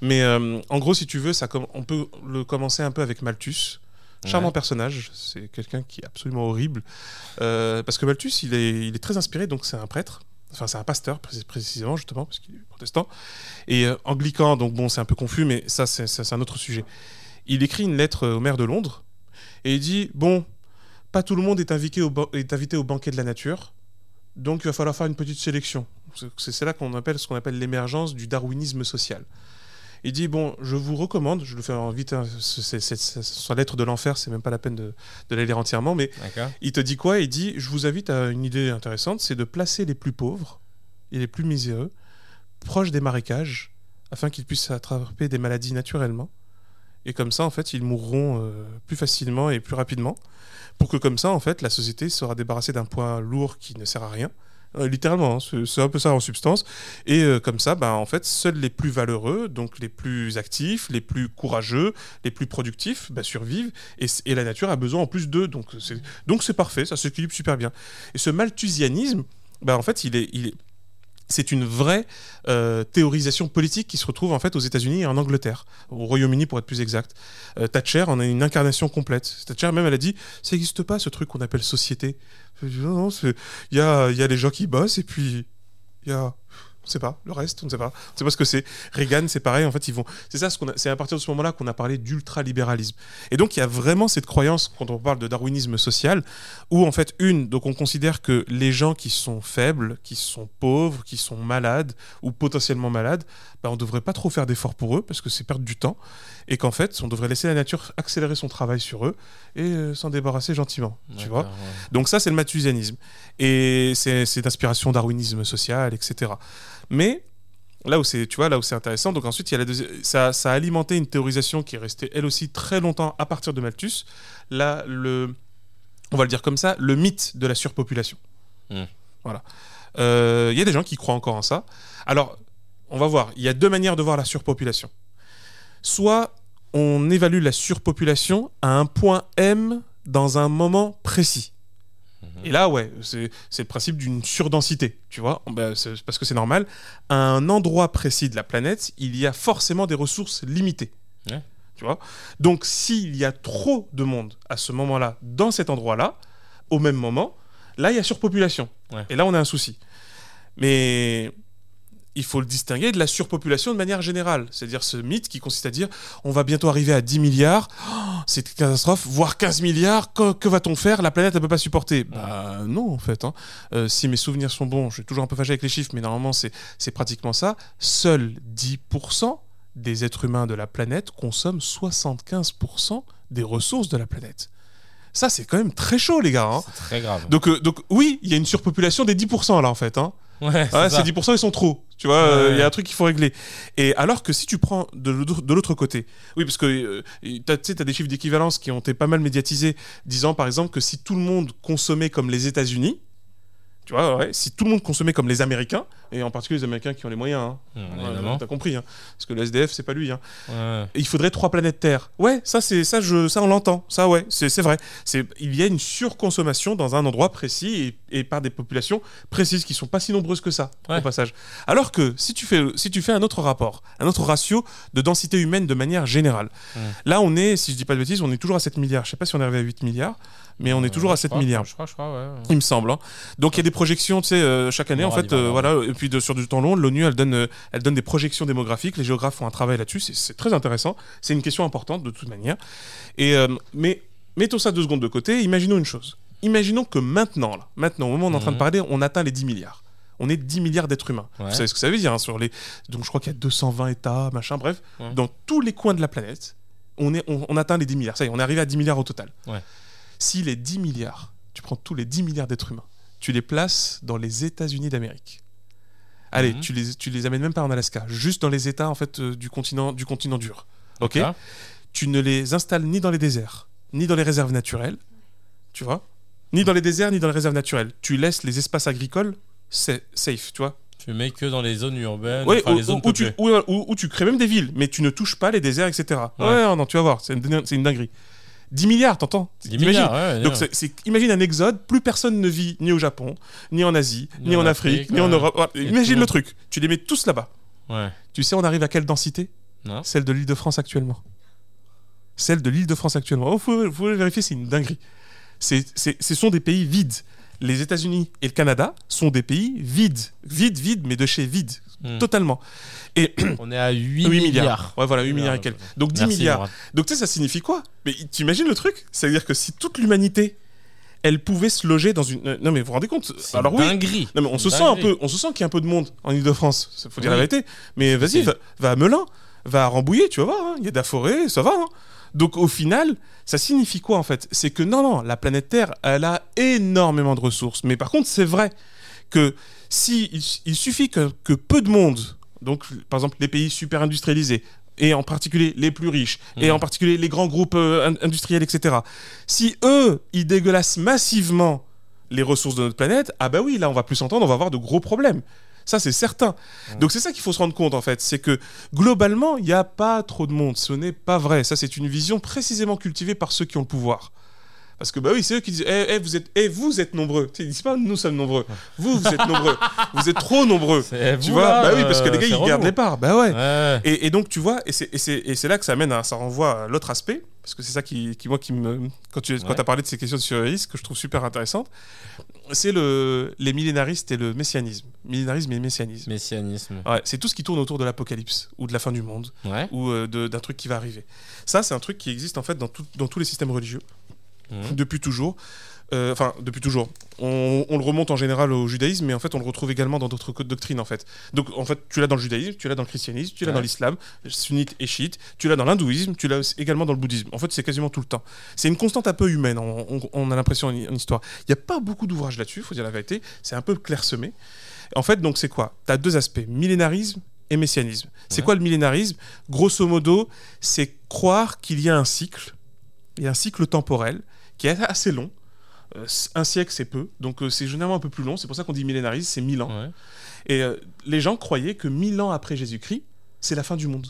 Mais euh, en gros, si tu veux, ça on peut le commencer un peu avec Malthus. Charmant personnage, c'est quelqu'un qui est absolument horrible. Euh, parce que Malthus, il est, il est très inspiré, donc c'est un prêtre. Enfin, c'est un pasteur, précisément, justement, parce qu'il est protestant. Et euh, anglican, donc bon, c'est un peu confus, mais ça, c'est un autre sujet. Il écrit une lettre au maire de Londres, et il dit Bon, pas tout le monde est invité au, est invité au banquet de la nature, donc il va falloir faire une petite sélection. C'est là qu'on appelle ce qu'on appelle l'émergence du darwinisme social. Il dit Bon, je vous recommande, je le fais en vite, hein, sa lettre de l'enfer, c'est même pas la peine de, de la lire entièrement, mais il te dit quoi? Il dit Je vous invite à une idée intéressante, c'est de placer les plus pauvres et les plus miséreux proches des marécages, afin qu'ils puissent attraper des maladies naturellement. Et comme ça, en fait, ils mourront euh, plus facilement et plus rapidement. Pour que, comme ça, en fait, la société sera débarrassée d'un poids lourd qui ne sert à rien euh, littéralement, hein, c'est un peu ça en substance. Et euh, comme ça, bah, en fait, seuls les plus valeureux, donc les plus actifs, les plus courageux, les plus productifs, bah, survivent. Et, la nature a besoin en plus d'eux. Donc c'est, parfait, ça s'équilibre super bien. Et ce malthusianisme, bah, en fait, il est, c'est une vraie euh, théorisation politique qui se retrouve en fait aux États-Unis et en Angleterre, au Royaume-Uni pour être plus exact. Euh, Thatcher en a une incarnation complète. Thatcher même elle a dit ça n'existe pas ce truc qu'on appelle société. Non, il y a, y a les gens qui bossent et puis il y a on ne sait pas. Le reste, on ne sait pas. On ne sait pas ce que c'est. Reagan, c'est pareil. En fait, ils vont. C'est ça. C'est à partir de ce moment-là qu'on a parlé d'ultralibéralisme. Et donc, il y a vraiment cette croyance quand on parle de darwinisme social, où en fait, une, donc on considère que les gens qui sont faibles, qui sont pauvres, qui sont malades ou potentiellement malades, ben, on ne devrait pas trop faire d'efforts pour eux parce que c'est perdre du temps, et qu'en fait, on devrait laisser la nature accélérer son travail sur eux et euh, s'en débarrasser gentiment. Tu vois. Donc ça, c'est le mathusianisme. Et c'est d'inspiration darwinisme social, etc. Mais là où c'est tu vois là où c'est intéressant donc ensuite il y a la ça, ça, a alimenté une théorisation qui est restée elle aussi très longtemps à partir de Malthus là le on va le dire comme ça le mythe de la surpopulation. Hmm. voilà. Euh, il y a des gens qui croient encore en ça. Alors on va voir. Il y a deux manières de voir la surpopulation. Soit on évalue la surpopulation à un point M dans un moment précis. Et là, ouais, c'est le principe d'une surdensité, tu vois, bah, parce que c'est normal. À un endroit précis de la planète, il y a forcément des ressources limitées. Tu vois Donc, s'il y a trop de monde à ce moment-là, dans cet endroit-là, au même moment, là, il y a surpopulation. Et là, on a un souci. Mais il faut le distinguer de la surpopulation de manière générale. C'est-à-dire ce mythe qui consiste à dire on va bientôt arriver à 10 milliards, oh, c'est une catastrophe, voire 15 milliards, que, va-t-on faire? La planète ne peut pas supporter. Bah non, en fait. Hein. Euh, si mes souvenirs sont bons, je suis toujours un peu fâché avec les chiffres, mais normalement c'est pratiquement ça. Seuls 10% des êtres humains de la planète consomment 75% des ressources de la planète. Ça, c'est quand même très chaud, les gars. Hein. C'est très grave. Donc, euh, donc, oui, il y a une surpopulation des 10% là, en fait. Hein. Ouais, ces 10% ils sont trop. Tu vois, euh, il y a un truc qu'il faut régler. Et alors que si tu prends de l'autre côté, oui, parce que euh, tu sais, as des chiffres d'équivalence qui ont été pas mal médiatisés, disant par exemple que si tout le monde consommait comme les États-Unis, tu vois, ouais, si tout le monde consommait comme les Américains, et en particulier les Américains qui ont les moyens, hein, mmh, t'as compris, hein, parce que le SDF c'est pas lui. Hein. Il faudrait trois planètes Terre. Ouais, ça c'est ça je ça on l'entend, ça ouais, c'est vrai. C'est il y a une surconsommation dans un endroit précis et, par des populations précises qui sont pas si nombreuses que ça au passage. Alors que si tu fais si tu fais un autre rapport, un autre ratio de densité humaine de manière générale, là on est, si je dis pas de bêtises, on est toujours à 7 milliards. Je sais pas si on est arrivé à 8 milliards mais on est toujours à 7 milliards. Je crois, je crois, ouais, Il me semble. Hein. Donc il y a des projections, tu sais, euh, chaque année, en fait, euh, voilà, et puis de, sur du temps long, l'ONU, elle donne, euh, elle donne des projections démographiques. Les géographes font un travail là-dessus. C'est très intéressant. C'est une question importante de toute manière. Et mais mettons ça deux secondes de côté. Imaginons une chose. Imaginons que maintenant, là, maintenant, au moment où on est en train de mhm. parler, on atteint les 10 milliards. On est 10 milliards d'êtres humains. Vous savez ce que ça veut dire hein, sur les. Donc je crois qu'il y a 220 États, machin, bref, dans tous les coins de la planète, on, est, on, on, atteint les 10 milliards. Ça y est, on est arrivé à 10 milliards au total. Ouais. Si les 10 milliards, tu prends tous les 10 milliards d'êtres humains, tu les places dans les États-Unis d'Amérique. Allez, mhm. tu, les, tu les amènes même pas en Alaska, juste dans les États en fait euh, du continent du continent dur. OK tu ne les installes ni dans les déserts, ni dans les réserves naturelles, tu vois, ni dans les déserts, ni dans les réserves naturelles. Tu laisses les espaces agricoles sa- safe, tu vois. Tu mets que dans les zones urbaines, Ouais, enfin, où, les zones où tu, où- où- où tu crées même des villes, mais tu ne touches pas les déserts, etc. Ouais, Ouais. non, tu vas voir, c'est une, c'est une dinguerie. 10 milliards, t'entends 10 T'imagines milliards, ouais, Donc c'est, c'est- imagine un exode, plus personne ne vit ni au Japon, ni en Asie, ni, en Afrique, ni en. Europe. Imagine le truc, tu les mets tous là-bas. Tu sais, on arrive à quelle densité? Non. Celle de l'île de France actuellement. Celle de l'île de France actuellement. Oh, faut, faut le vérifier, c'est une dinguerie. C'est, c'est- ce sont des pays vides. Les États-Unis et le Canada sont des pays vides. Vides, vides, mais de chez vide. Hmm. Totalement. Et (clears throat) On est à 8, 8 milliards. Ouais, voilà, 8 milliards et Milliards, quelques. Donc 10 Merci, milliards. Laura. Donc tu sais, ça signifie quoi? Mais t'imagines le truc? C'est-à-dire que si toute l'humanité, elle pouvait se loger dans une. euh, Non mais vous vous rendez compte? C'est Alors oui. dinguerie. Non mais on se sent un peu, on se sent qu'il y a un peu de monde en Ile-de-France. Faut dire Oui. la vérité. Mais vas-y, va à Melun, va à Rambouillet, tu vas voir. hein. Il y a de la forêt, ça va. hein. Donc au final, ça signifie quoi en fait? C'est que non, non, la planète Terre, elle a énormément de ressources. Mais par contre, c'est vrai que si il, il suffit que, que peu de monde, donc par exemple les pays super industrialisés, et en particulier les plus riches, et Mhm. en particulier les grands groupes euh, in- industriels, etc., si eux, ils dégueulassent massivement les ressources de notre planète, ah bah oui, là on va plus s'entendre, on va avoir de gros problèmes. Ça, c'est certain. Donc, c'est ça qu'il faut se rendre compte, en fait. C'est que, globalement, il n'y a pas trop de monde. Ce n'est pas vrai. Ça, c'est une vision précisément cultivée par ceux qui ont le pouvoir. Parce que, bah oui, c'est eux qui disent Eh, eh, vous, êtes, eh, vous êtes nombreux. Tu sais, Ils disent pas Nous sommes nombreux. Vous, vous êtes nombreux. (laughs) Vous êtes trop nombreux. C'est Tu vous, vois? là, Bah oui, parce que euh, les gars, ils gardent relou. les parts. Bah ouais. Ouais. Et, et donc, tu vois, et c'est- et c'est et c'est là que ça amène à, ça renvoie à l'autre aspect, parce que c'est ça qui, qui, moi, qui me. Quand tu quand Ouais. as parlé de ces questions de surréalisme, que je trouve super intéressantes, c'est le, les millénaristes et le messianisme. Millénarisme et messianisme. Messianisme. Ouais, c'est tout ce qui tourne autour de l'apocalypse, ou de la fin du monde, ou euh, de- d'un truc qui va arriver. Ça, c'est un truc qui existe en fait dans, tout- dans tous les systèmes religieux, Mhm. depuis toujours. Euh, Enfin, depuis toujours. On, on le remonte en général au judaïsme, mais en fait, on le retrouve également dans d'autres doctrines, en fait. Donc, en fait, tu l'as dans le judaïsme, tu l'as dans le christianisme, tu l'as Ouais. dans l'islam, sunnite et chiite, tu l'as dans l'hindouisme, tu l'as également dans le bouddhisme. En fait, c'est quasiment tout le temps. C'est une constante un peu humaine, on, on- on a l'impression en, en histoire. Il n'y a pas beaucoup d'ouvrages là-dessus, faut dire la vérité. C'est un peu clairsemé. En fait, donc, c'est quoi? Tu as deux aspects, millénarisme et messianisme. C'est Ouais. quoi le millénarisme? Grosso modo, c'est croire qu'il y a un cycle, il y a un cycle temporel qui est assez long. Euh, un siècle, c'est peu, donc euh, c'est généralement un peu plus long. C'est pour ça qu'on dit millénarisme, c'est mille ans. Ouais. Et euh, les gens croyaient que mille ans après Jésus-Christ, c'est la fin du monde.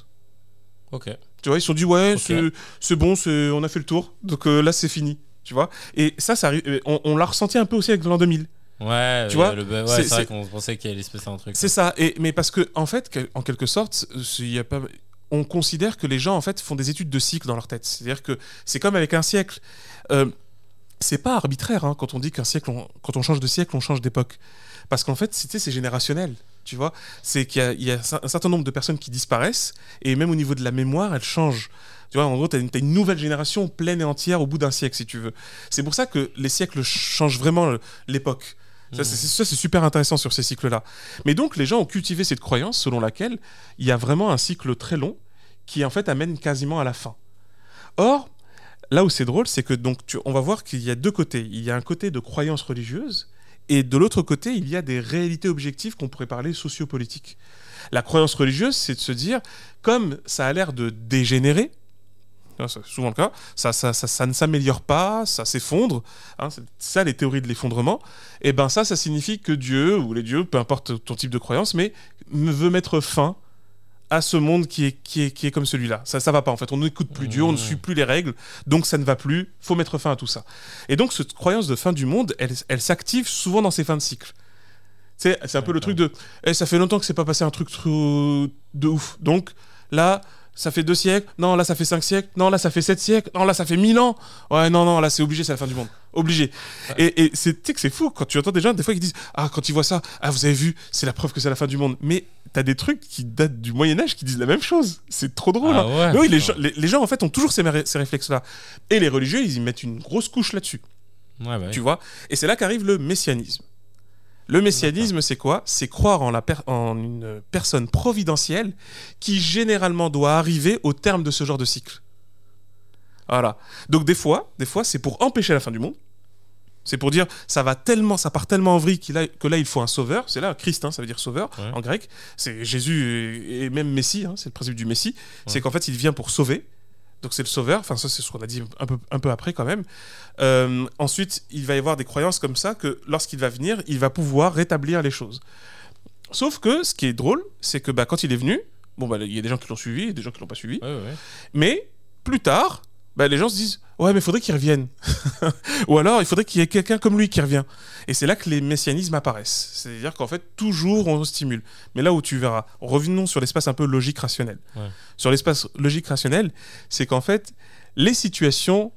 Ok. Tu vois, ils se sont dit, ouais, Ok. c'est- bon, on a fait le tour, donc là, c'est fini. Tu vois? Et ça, ça arrive, on, on l'a ressenti un peu aussi avec l'an 2000. Ouais, Tu ouais, vois, ouais, c'est- vrai qu'on pensait qu'il allait se passer un truc. C'est ça. Et, mais parce que, en fait, en quelque sorte, il y a pas, on considère que les gens, en fait, font des études de cycle dans leur tête. C'est-à-dire que c'est comme avec un siècle. Euh, c'est pas arbitraire hein, quand on dit qu'un siècle, quand on change de siècle, on change d'époque. Parce qu'en fait, c'est générationnel. Tu vois, c'est qu'il y a, il y a un certain nombre de personnes qui disparaissent et même au niveau de la mémoire, elles changent. Tu vois, en gros, tu as, une une nouvelle génération pleine et entière au bout d'un siècle, si tu veux. C'est pour ça que les siècles changent vraiment l'époque. Ça, c'est- super intéressant sur ces cycles-là. Mais donc, les gens ont cultivé cette croyance selon laquelle il y a vraiment un cycle très long qui, en fait, amène quasiment à la fin. Or, là où c'est drôle, c'est que donc on va voir qu'il y a deux côtés. Il y a un côté de croyance religieuse et de l'autre côté, il y a des réalités objectives qu'on pourrait parler sociopolitiques. La croyance religieuse, c'est de se dire, comme ça a l'air de dégénérer, c'est souvent le cas, ça, ça, ça, ça ne s'améliore pas, ça s'effondre, hein, c'est ça les théories de l'effondrement, et ben ça, ça signifie que Dieu, ou les dieux, peu importe ton type de croyance, mais veut mettre fin à ce monde qui est, qui est, qui est comme celui-là. Ça ça va pas en fait, on n'écoute plus Dieu, on ne suit plus les règles, donc ça ne va plus, faut mettre fin à tout ça. Et donc cette croyance de fin du monde, elle, elle s'active souvent dans ces fins de cycle. C'est un peu le truc de eh, ça fait longtemps que c'est pas passé un truc trop de ouf. Donc là, ça fait deux siècles, non, là ça fait cinq siècles, non, là ça fait sept siècles, non, là ça fait mille ans. Ouais, non, non, là c'est obligé, c'est la fin du monde. Obligé. Et, et c'est, tu sais que c'est fou quand tu entends des gens, des fois, qui disent Ah, quand ils voient ça, ah, vous avez vu, c'est la preuve que c'est la fin du monde. Mais t'as des trucs qui datent du Moyen-Âge qui disent la même chose. C'est trop drôle. Ah hein. ouais, oui, les, gens, les, les gens, en fait, ont toujours ces, réflexes-là. Et les religieux, ils y mettent une grosse couche là-dessus. Ouais, bah. Tu vois? Et c'est là qu'arrive le messianisme. Le messianisme, c'est quoi? C'est croire en, la per- en une personne providentielle qui généralement doit arriver au terme de ce genre de cycle. Voilà. Donc des fois, des fois, c'est pour empêcher la fin du monde. C'est pour dire ça va tellement, ça part tellement en vrille a- que là il faut un sauveur. C'est là Christ, hein, ça veut dire sauveur Ouais. en grec. C'est Jésus et, même Messie, hein, c'est le principe du Messie. C'est qu'en fait il vient pour sauver. Donc c'est le sauveur. Enfin, ça, c'est ce qu'on a dit un peu, un peu après quand même. Euh, ensuite, il va y avoir des croyances comme ça que lorsqu'il va venir, il va pouvoir rétablir les choses. Sauf que ce qui est drôle, c'est que bah, quand il est venu, bon, bah, il y a des gens qui l'ont suivi et des gens qui l'ont pas suivi. Ouais, ouais. Mais plus tard, bah, les gens se disent Ouais, mais il faudrait qu'il revienne. (laughs) Ou alors, il faudrait qu'il y ait quelqu'un comme lui qui revient. Et c'est là que les messianismes apparaissent. C'est-à-dire qu'en fait, toujours on stimule. Mais là où tu verras, revenons sur l'espace un peu logique rationnel. Ouais. Sur l'espace logique rationnel, c'est qu'en fait, les situations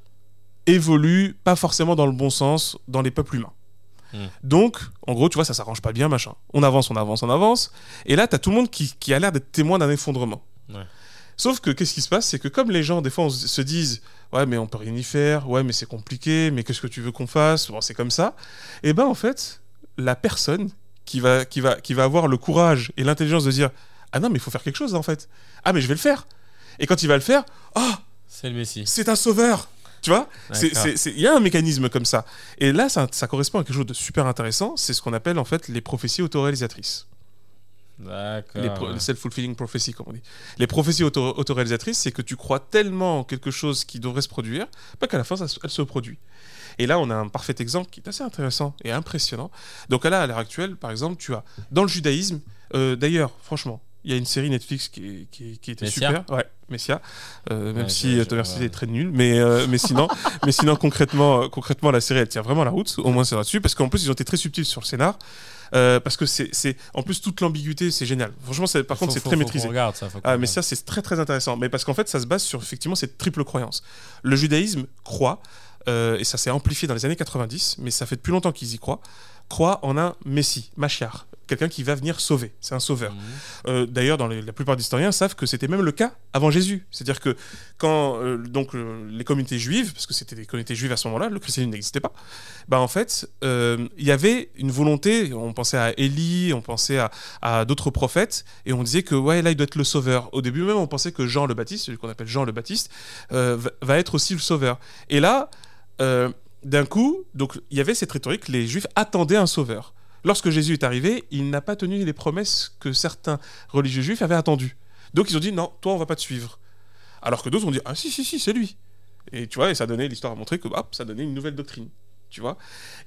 évoluent pas forcément dans le bon sens dans les peuples humains. Hmm. Donc, en gros, tu vois, ça s'arrange pas bien, machin. On avance, on avance, on avance. Et là, t'as tout le monde qui, qui a l'air d'être témoin d'un effondrement. Ouais. Sauf que qu'est-ce qui se passe? C'est que comme les gens, des fois, on se se disent Ouais, mais on peut rien y faire, ouais, mais c'est compliqué, mais qu'est-ce que tu veux qu'on fasse? Bon, c'est comme ça. Et ben, en fait, la personne qui va, qui, va, qui va avoir le courage et l'intelligence de dire Ah non, mais il faut faire quelque chose, en fait. Ah, mais je vais le faire. Et quand il va le faire, Ah, C'est le Messie. c'est un sauveur tu vois? Il y a un mécanisme comme ça. Et là, ça, ça correspond à quelque chose de super intéressant. C'est ce qu'on appelle en fait les prophéties autoréalisatrices. D'accord. Les, self-fulfilling prophecy, comme on dit. Les prophéties auto- autoréalisatrices, c'est que tu crois tellement en quelque chose qui devrait se produire, pas qu'à la fin, ça elle se produit. Et là, on a un parfait exemple qui est assez intéressant et impressionnant. Donc là, à l'heure actuelle, par exemple, tu as dans le judaïsme, euh, d'ailleurs, franchement, il y a une série Netflix qui, est- qui, qui était Messia super. Ouais, Messia. Euh, même Ouais, si euh, Mercier ouais. est très nul, mais, euh, mais sinon, (laughs) mais sinon concrètement, euh, concrètement, la série, elle tient vraiment la route. Au moins, c'est là-dessus. Parce qu'en plus, ils ont été très subtils sur le scénar. Euh, parce que c'est, en plus toute l'ambiguïté, c'est génial. Franchement, par Faut- contre, c'est très faut maîtrisé. regarde ça. Ah, mais ça, c'est très très intéressant. Mais parce qu'en fait, ça se base sur effectivement cette triple croyance. Le judaïsme croit, euh, et ça s'est amplifié dans les années 90, mais ça fait depuis longtemps qu'ils y croient, croit en un Messie, Machiar, quelqu'un qui va venir sauver. C'est un sauveur. Mhm. Euh, D'ailleurs, dans les- la plupart des historiens savent que c'était même le cas avant Jésus. C'est-à-dire que quand euh, donc euh, les communautés juives, parce que c'était des communautés juives à ce moment-là, le christianisme n'existait pas. Bah en fait, il y avait une volonté. On pensait à Élie, on pensait à, à d'autres prophètes, et on disait que ouais là il doit être le sauveur. Au début même, on pensait que Jean le Baptiste, celui qu'on appelle Jean le Baptiste, va, va être aussi le sauveur. Et là, d'un coup, donc il y avait cette rhétorique, les Juifs attendaient un sauveur. Lorsque Jésus est arrivé, il n'a pas tenu les promesses que certains religieux juifs avaient attendues. Donc ils ont dit non, toi on va pas te suivre. Alors que d'autres ont dit ah si si si c'est lui. Et tu vois, et ça donnait l'histoire a montré que hop, ça donnait une nouvelle doctrine, tu vois.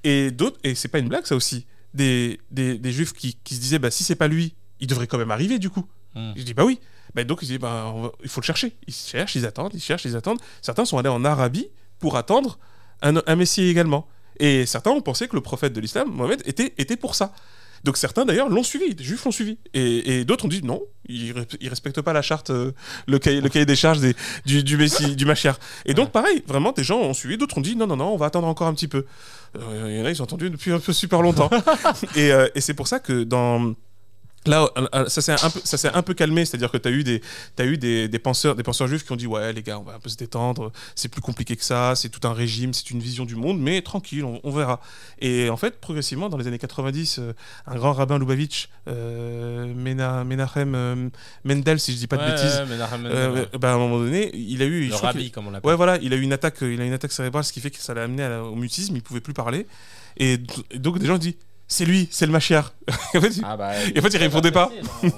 Et d'autres et c'est pas une blague ça aussi, des, des, des juifs qui, qui se disaient bah si c'est pas lui, il devrait quand même arriver du coup. Hmm. Je dis bah oui. Bah, donc ils disaient bah va- il faut le chercher. Ils cherchent, ils attendent, ils cherchent, ils attendent. Certains sont allés en Arabie pour attendre un, un messie également. Et certains ont pensé que le prophète de l'islam, Mohamed, était, était pour ça. Donc certains d'ailleurs l'ont suivi, des juifs l'ont suivi. Et, et d'autres ont dit non, ils, ils respectent pas la charte, euh, le, cahier, le cahier des charges des, du, du Messie, du Machiar. Et donc pareil, vraiment des gens ont suivi, d'autres ont dit non, non, non, on va attendre encore un petit peu. Euh, Il y en a, ils ont attendu depuis un peu super longtemps. (laughs) et euh, et c'est pour ça que dans... Là, ça s'est un peu, un calmé, c'est-à-dire que tu as eu des, t'as eu des, des penseurs, des penseurs juifs qui ont dit ouais les gars, on va un peu se détendre, c'est plus compliqué que ça, c'est tout un régime, c'est une vision du monde, mais tranquille, on, on verra. Et en fait, progressivement, dans les années 90, euh, un grand rabbin Lubavitch, euh, Mena- Menachem euh, Mendel, si je dis pas de Ouais, bêtises, ouais, Mendel, euh, bah, à un moment donné, il a eu, le comme on l'appelle. Ouais, voilà, il a eu une attaque, il a une attaque cérébrale, ce qui fait que ça l'a amené au mutisme, il pouvait plus parler. Et donc des gens disent, c'est lui, c'est le Machiar. (laughs) en fait, il- Ah bah, Et en fait, il répondait pas. hein.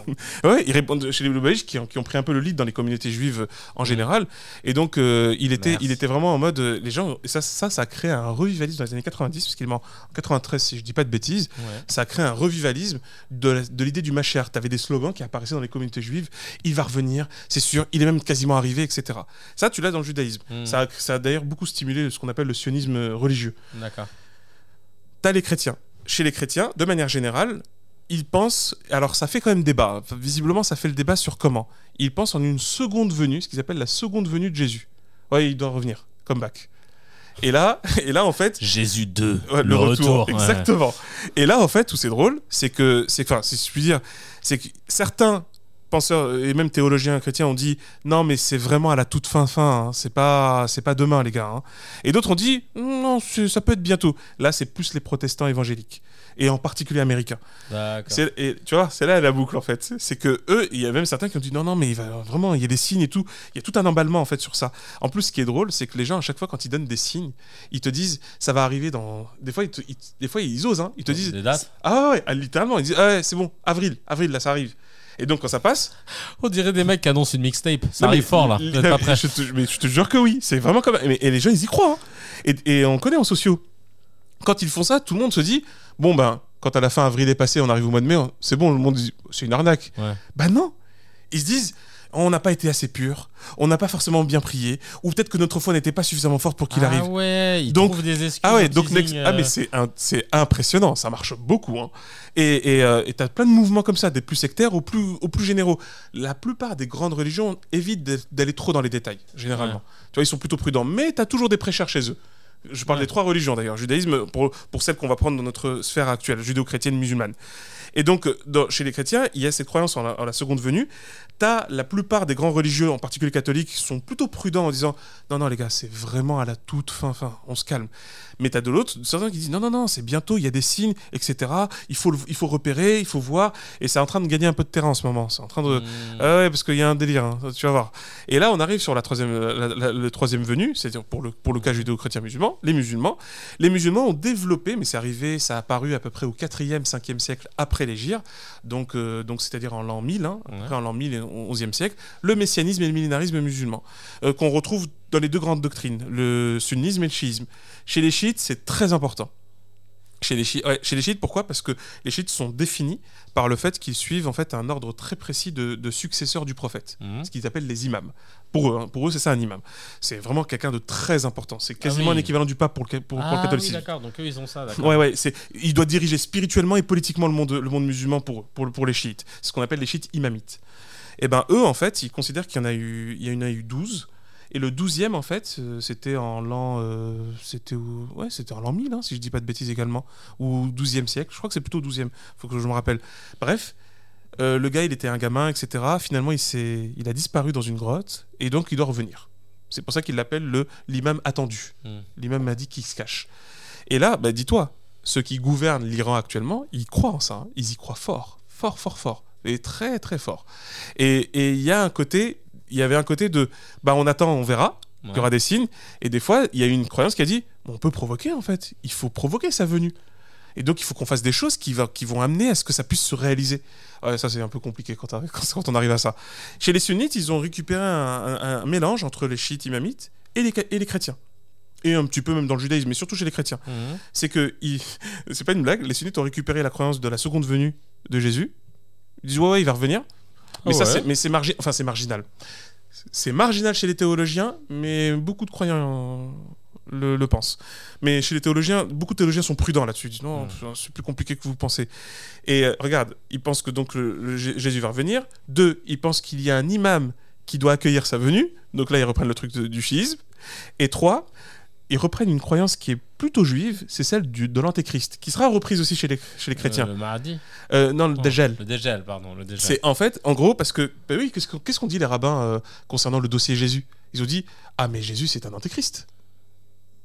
(laughs) ouais, ils répondent chez les Lubavitch qui, ont- qui ont pris un peu le lead dans les communautés juives en général. Et donc, euh, il, était, Merci. il était vraiment en mode, euh, les gens, et ça, ça, ça a créé un revivalisme dans les années 90, parce qu'il est mort en 93, si je dis pas de bêtises Ouais. ça a créé un revivalisme de, l'idée du Machiar. Tu avais des slogans qui apparaissaient dans les communautés juives. Il va revenir, c'est sûr, il est même quasiment arrivé, etc. Ça, tu l'as dans le judaïsme. Hmm. Ça, a, ça a d'ailleurs beaucoup stimulé ce qu'on appelle le sionisme religieux. D'accord. T'as les chrétiens. Chez les chrétiens, de manière générale, ils pensent. Alors, ça fait quand même débat. Enfin, visiblement, ça fait le débat sur comment. Ils pensent en une seconde venue, ce qu'ils appellent la seconde venue de Jésus. Ouais, il doit revenir, comeback. Et là, (laughs) et là, en fait, Jésus 2, Ouais, le, retour, exactement. Et là, en fait, où c'est drôle, c'est que, c'est, enfin, si je puis dire, c'est que certains penseurs et même théologiens chrétiens ont dit non, mais c'est vraiment à la toute fin fin, hein. c'est pas, c'est pas demain, les gars. hein. Et d'autres ont dit non, ça peut être bientôt. Là, c'est plus les protestants évangéliques et en particulier américains. Et tu vois, c'est là la boucle en fait. C'est que eux, il y a même certains qui ont dit non, non, mais il va vraiment, il y a des signes et tout. Il y a tout un emballement en fait sur ça. En plus, ce qui est drôle, c'est que les gens à chaque fois quand ils donnent des signes, ils te disent ça va arriver dans. Des fois, ils, te- ils- des fois ils osent, hein. Ils te disent ah ouais, littéralement, ils disent ah ouais, c'est bon, avril, avril là, ça arrive. Et donc quand ça passe, On dirait des mecs qui annoncent une mixtape. Ça arrive fort là. Vous êtes pas (laughs) prêts. Je te, mais je te jure que oui, c'est vraiment comme. Et, et les gens, ils y croient. hein. Et, et on connaît en sociaux. Quand ils font ça, tout le monde se dit bon, ben, quand à la fin avril est passé, on arrive au mois de mai, c'est bon, le monde dit c'est une arnaque. Ouais. Bah non Ils se disent on n'a pas été assez pur, on n'a pas forcément bien prié, ou peut-être que notre foi n'était pas suffisamment forte pour qu'il ah arrive. ouais, ils Donc- des excuses. Ah ouais, donc ah mais c'est c'est impressionnant, ça marche beaucoup. Hein. Et et, euh, t'as plein de mouvements comme ça, des plus sectaires aux plus, aux plus généraux. La plupart des grandes religions évitent d'aller trop dans les détails, généralement. Ouais. Tu vois, ils sont plutôt prudents, mais t'as toujours des prêcheurs chez eux. Je parle Ouais. des trois religions d'ailleurs, judaïsme pour, pour celles qu'on va prendre dans notre sphère actuelle, judéo-chrétienne, musulmane. Et donc, euh, dans- chez les chrétiens, il y a cette croyance en la, en la seconde venue. T'as la plupart des grands religieux, en particulier catholiques, qui sont plutôt prudents en disant Non, non, les gars, c'est vraiment à la toute fin, fin, on se calme. Mais t'as de l'autre, certains qui disent Non, non, non, c'est bientôt, il y a des signes, etc. Il faut, il faut repérer, il faut voir. Et c'est en train de gagner un peu de terrain en ce moment. C'est en train de. hmm. Ah ouais, parce qu'il y a un délire, hein, tu vas voir. Et là, on arrive sur la troisième, la- la- le troisième venu, c'est-à-dire pour le, pour le cas judéo-chrétien musulman, les musulmans. Les musulmans ont développé, mais c'est arrivé, ça a apparu à peu près au 4e, 5e siècle après l'Égir, donc, euh, donc c'est-à-dire en l'an 1000, hein, Ouais. en l'an 1000 et 11e siècle, le messianisme et le millénarisme musulman, euh, qu'on retrouve dans les deux grandes doctrines, le sunnisme et le chiisme. Chez les chiites, c'est très important. Chez les, chiites, ouais, chez les chiites, pourquoi? Parce que les chiites sont définis par le fait qu'ils suivent en fait un ordre très précis de, de successeurs du prophète, Mhm. ce qu'ils appellent les imams. Pour eux, hein, pour eux, c'est ça un imam. C'est vraiment quelqu'un de très important. C'est quasiment oui. un équivalent du pape pour le, pour, pour le Ah oui, catholicisme. d'accord. Donc eux, ils ont ça. Ouais, ouais, c'est, il doit diriger spirituellement et politiquement le monde, le monde musulman pour, pour, pour les chiites. Ce qu'on appelle les chiites imamites. Et ben eux, en fait, ils considèrent qu'il y en a eu, il y en a eu 12. Et le 12e, en fait, euh, c'était en l'an, euh, c'était ouais, c'était en l'an 1000, hein, si je dis pas de bêtises également, ou 12e siècle. Je crois que c'est plutôt 12e. Faut que je me rappelle. Bref, euh, le gars, il était un gamin, etc. Finalement, il il a disparu dans une grotte, et donc il doit revenir. C'est pour ça qu'il l'appelle le l'imam attendu. Hmm. L'imam m'a dit qu'il se cache. Et là, bah, dis-toi, ceux qui gouvernent l'Iran actuellement, ils croient en ça. hein. Ils y croient fort, fort, fort, fort, et très, très fort. Et et il y a un côté, il y avait un côté de, bah, on attend, on verra. Il y aura des signes. Et des fois, il y a une croyance qui a dit on peut provoquer en fait. Il faut provoquer sa venue. Et donc, il faut qu'on fasse des choses qui, va- qui vont amener à ce que ça puisse se réaliser. Ouais, ça, c'est un peu compliqué quand, (laughs) on arrive à ça. Chez les sunnites, ils ont récupéré un, un- un mélange entre les chiites imamites et les, et les chrétiens. Et un petit peu même dans le judaïsme, mais surtout chez les chrétiens. Mhm. C'est que, ils- (laughs) c'est pas une blague, les sunnites ont récupéré la croyance de la seconde venue de Jésus. Ils disent ouais, ouais, il va revenir. Mais Ah ça, ouais. c'est, mais c'est margi- enfin, c'est marginal. C'est marginal chez les théologiens, mais beaucoup de croyants le, le pensent. Mais chez les théologiens, beaucoup de théologiens sont prudents là-dessus. Ils disent non, Mm. c'est plus compliqué que vous pensez. Et euh, regarde, ils pensent que donc le, le Jé- Jésus va revenir. Deux, ils pensent qu'il y a un imam qui doit accueillir sa venue. Donc là, ils reprennent le truc de- du chiisme. Et trois, ils reprennent une croyance qui est plutôt juive, c'est celle du, de l'antéchrist, qui sera reprise aussi chez les, chez les chrétiens. Euh, le mardi. Euh, non, le Oh, Dajjal. Le dégel, pardon. Le dégel. C'est en fait, en gros, parce que, bah oui, qu'est-ce qu'on dit les rabbins euh, concernant le dossier Jésus? Ils ont dit, ah mais Jésus c'est un antéchrist.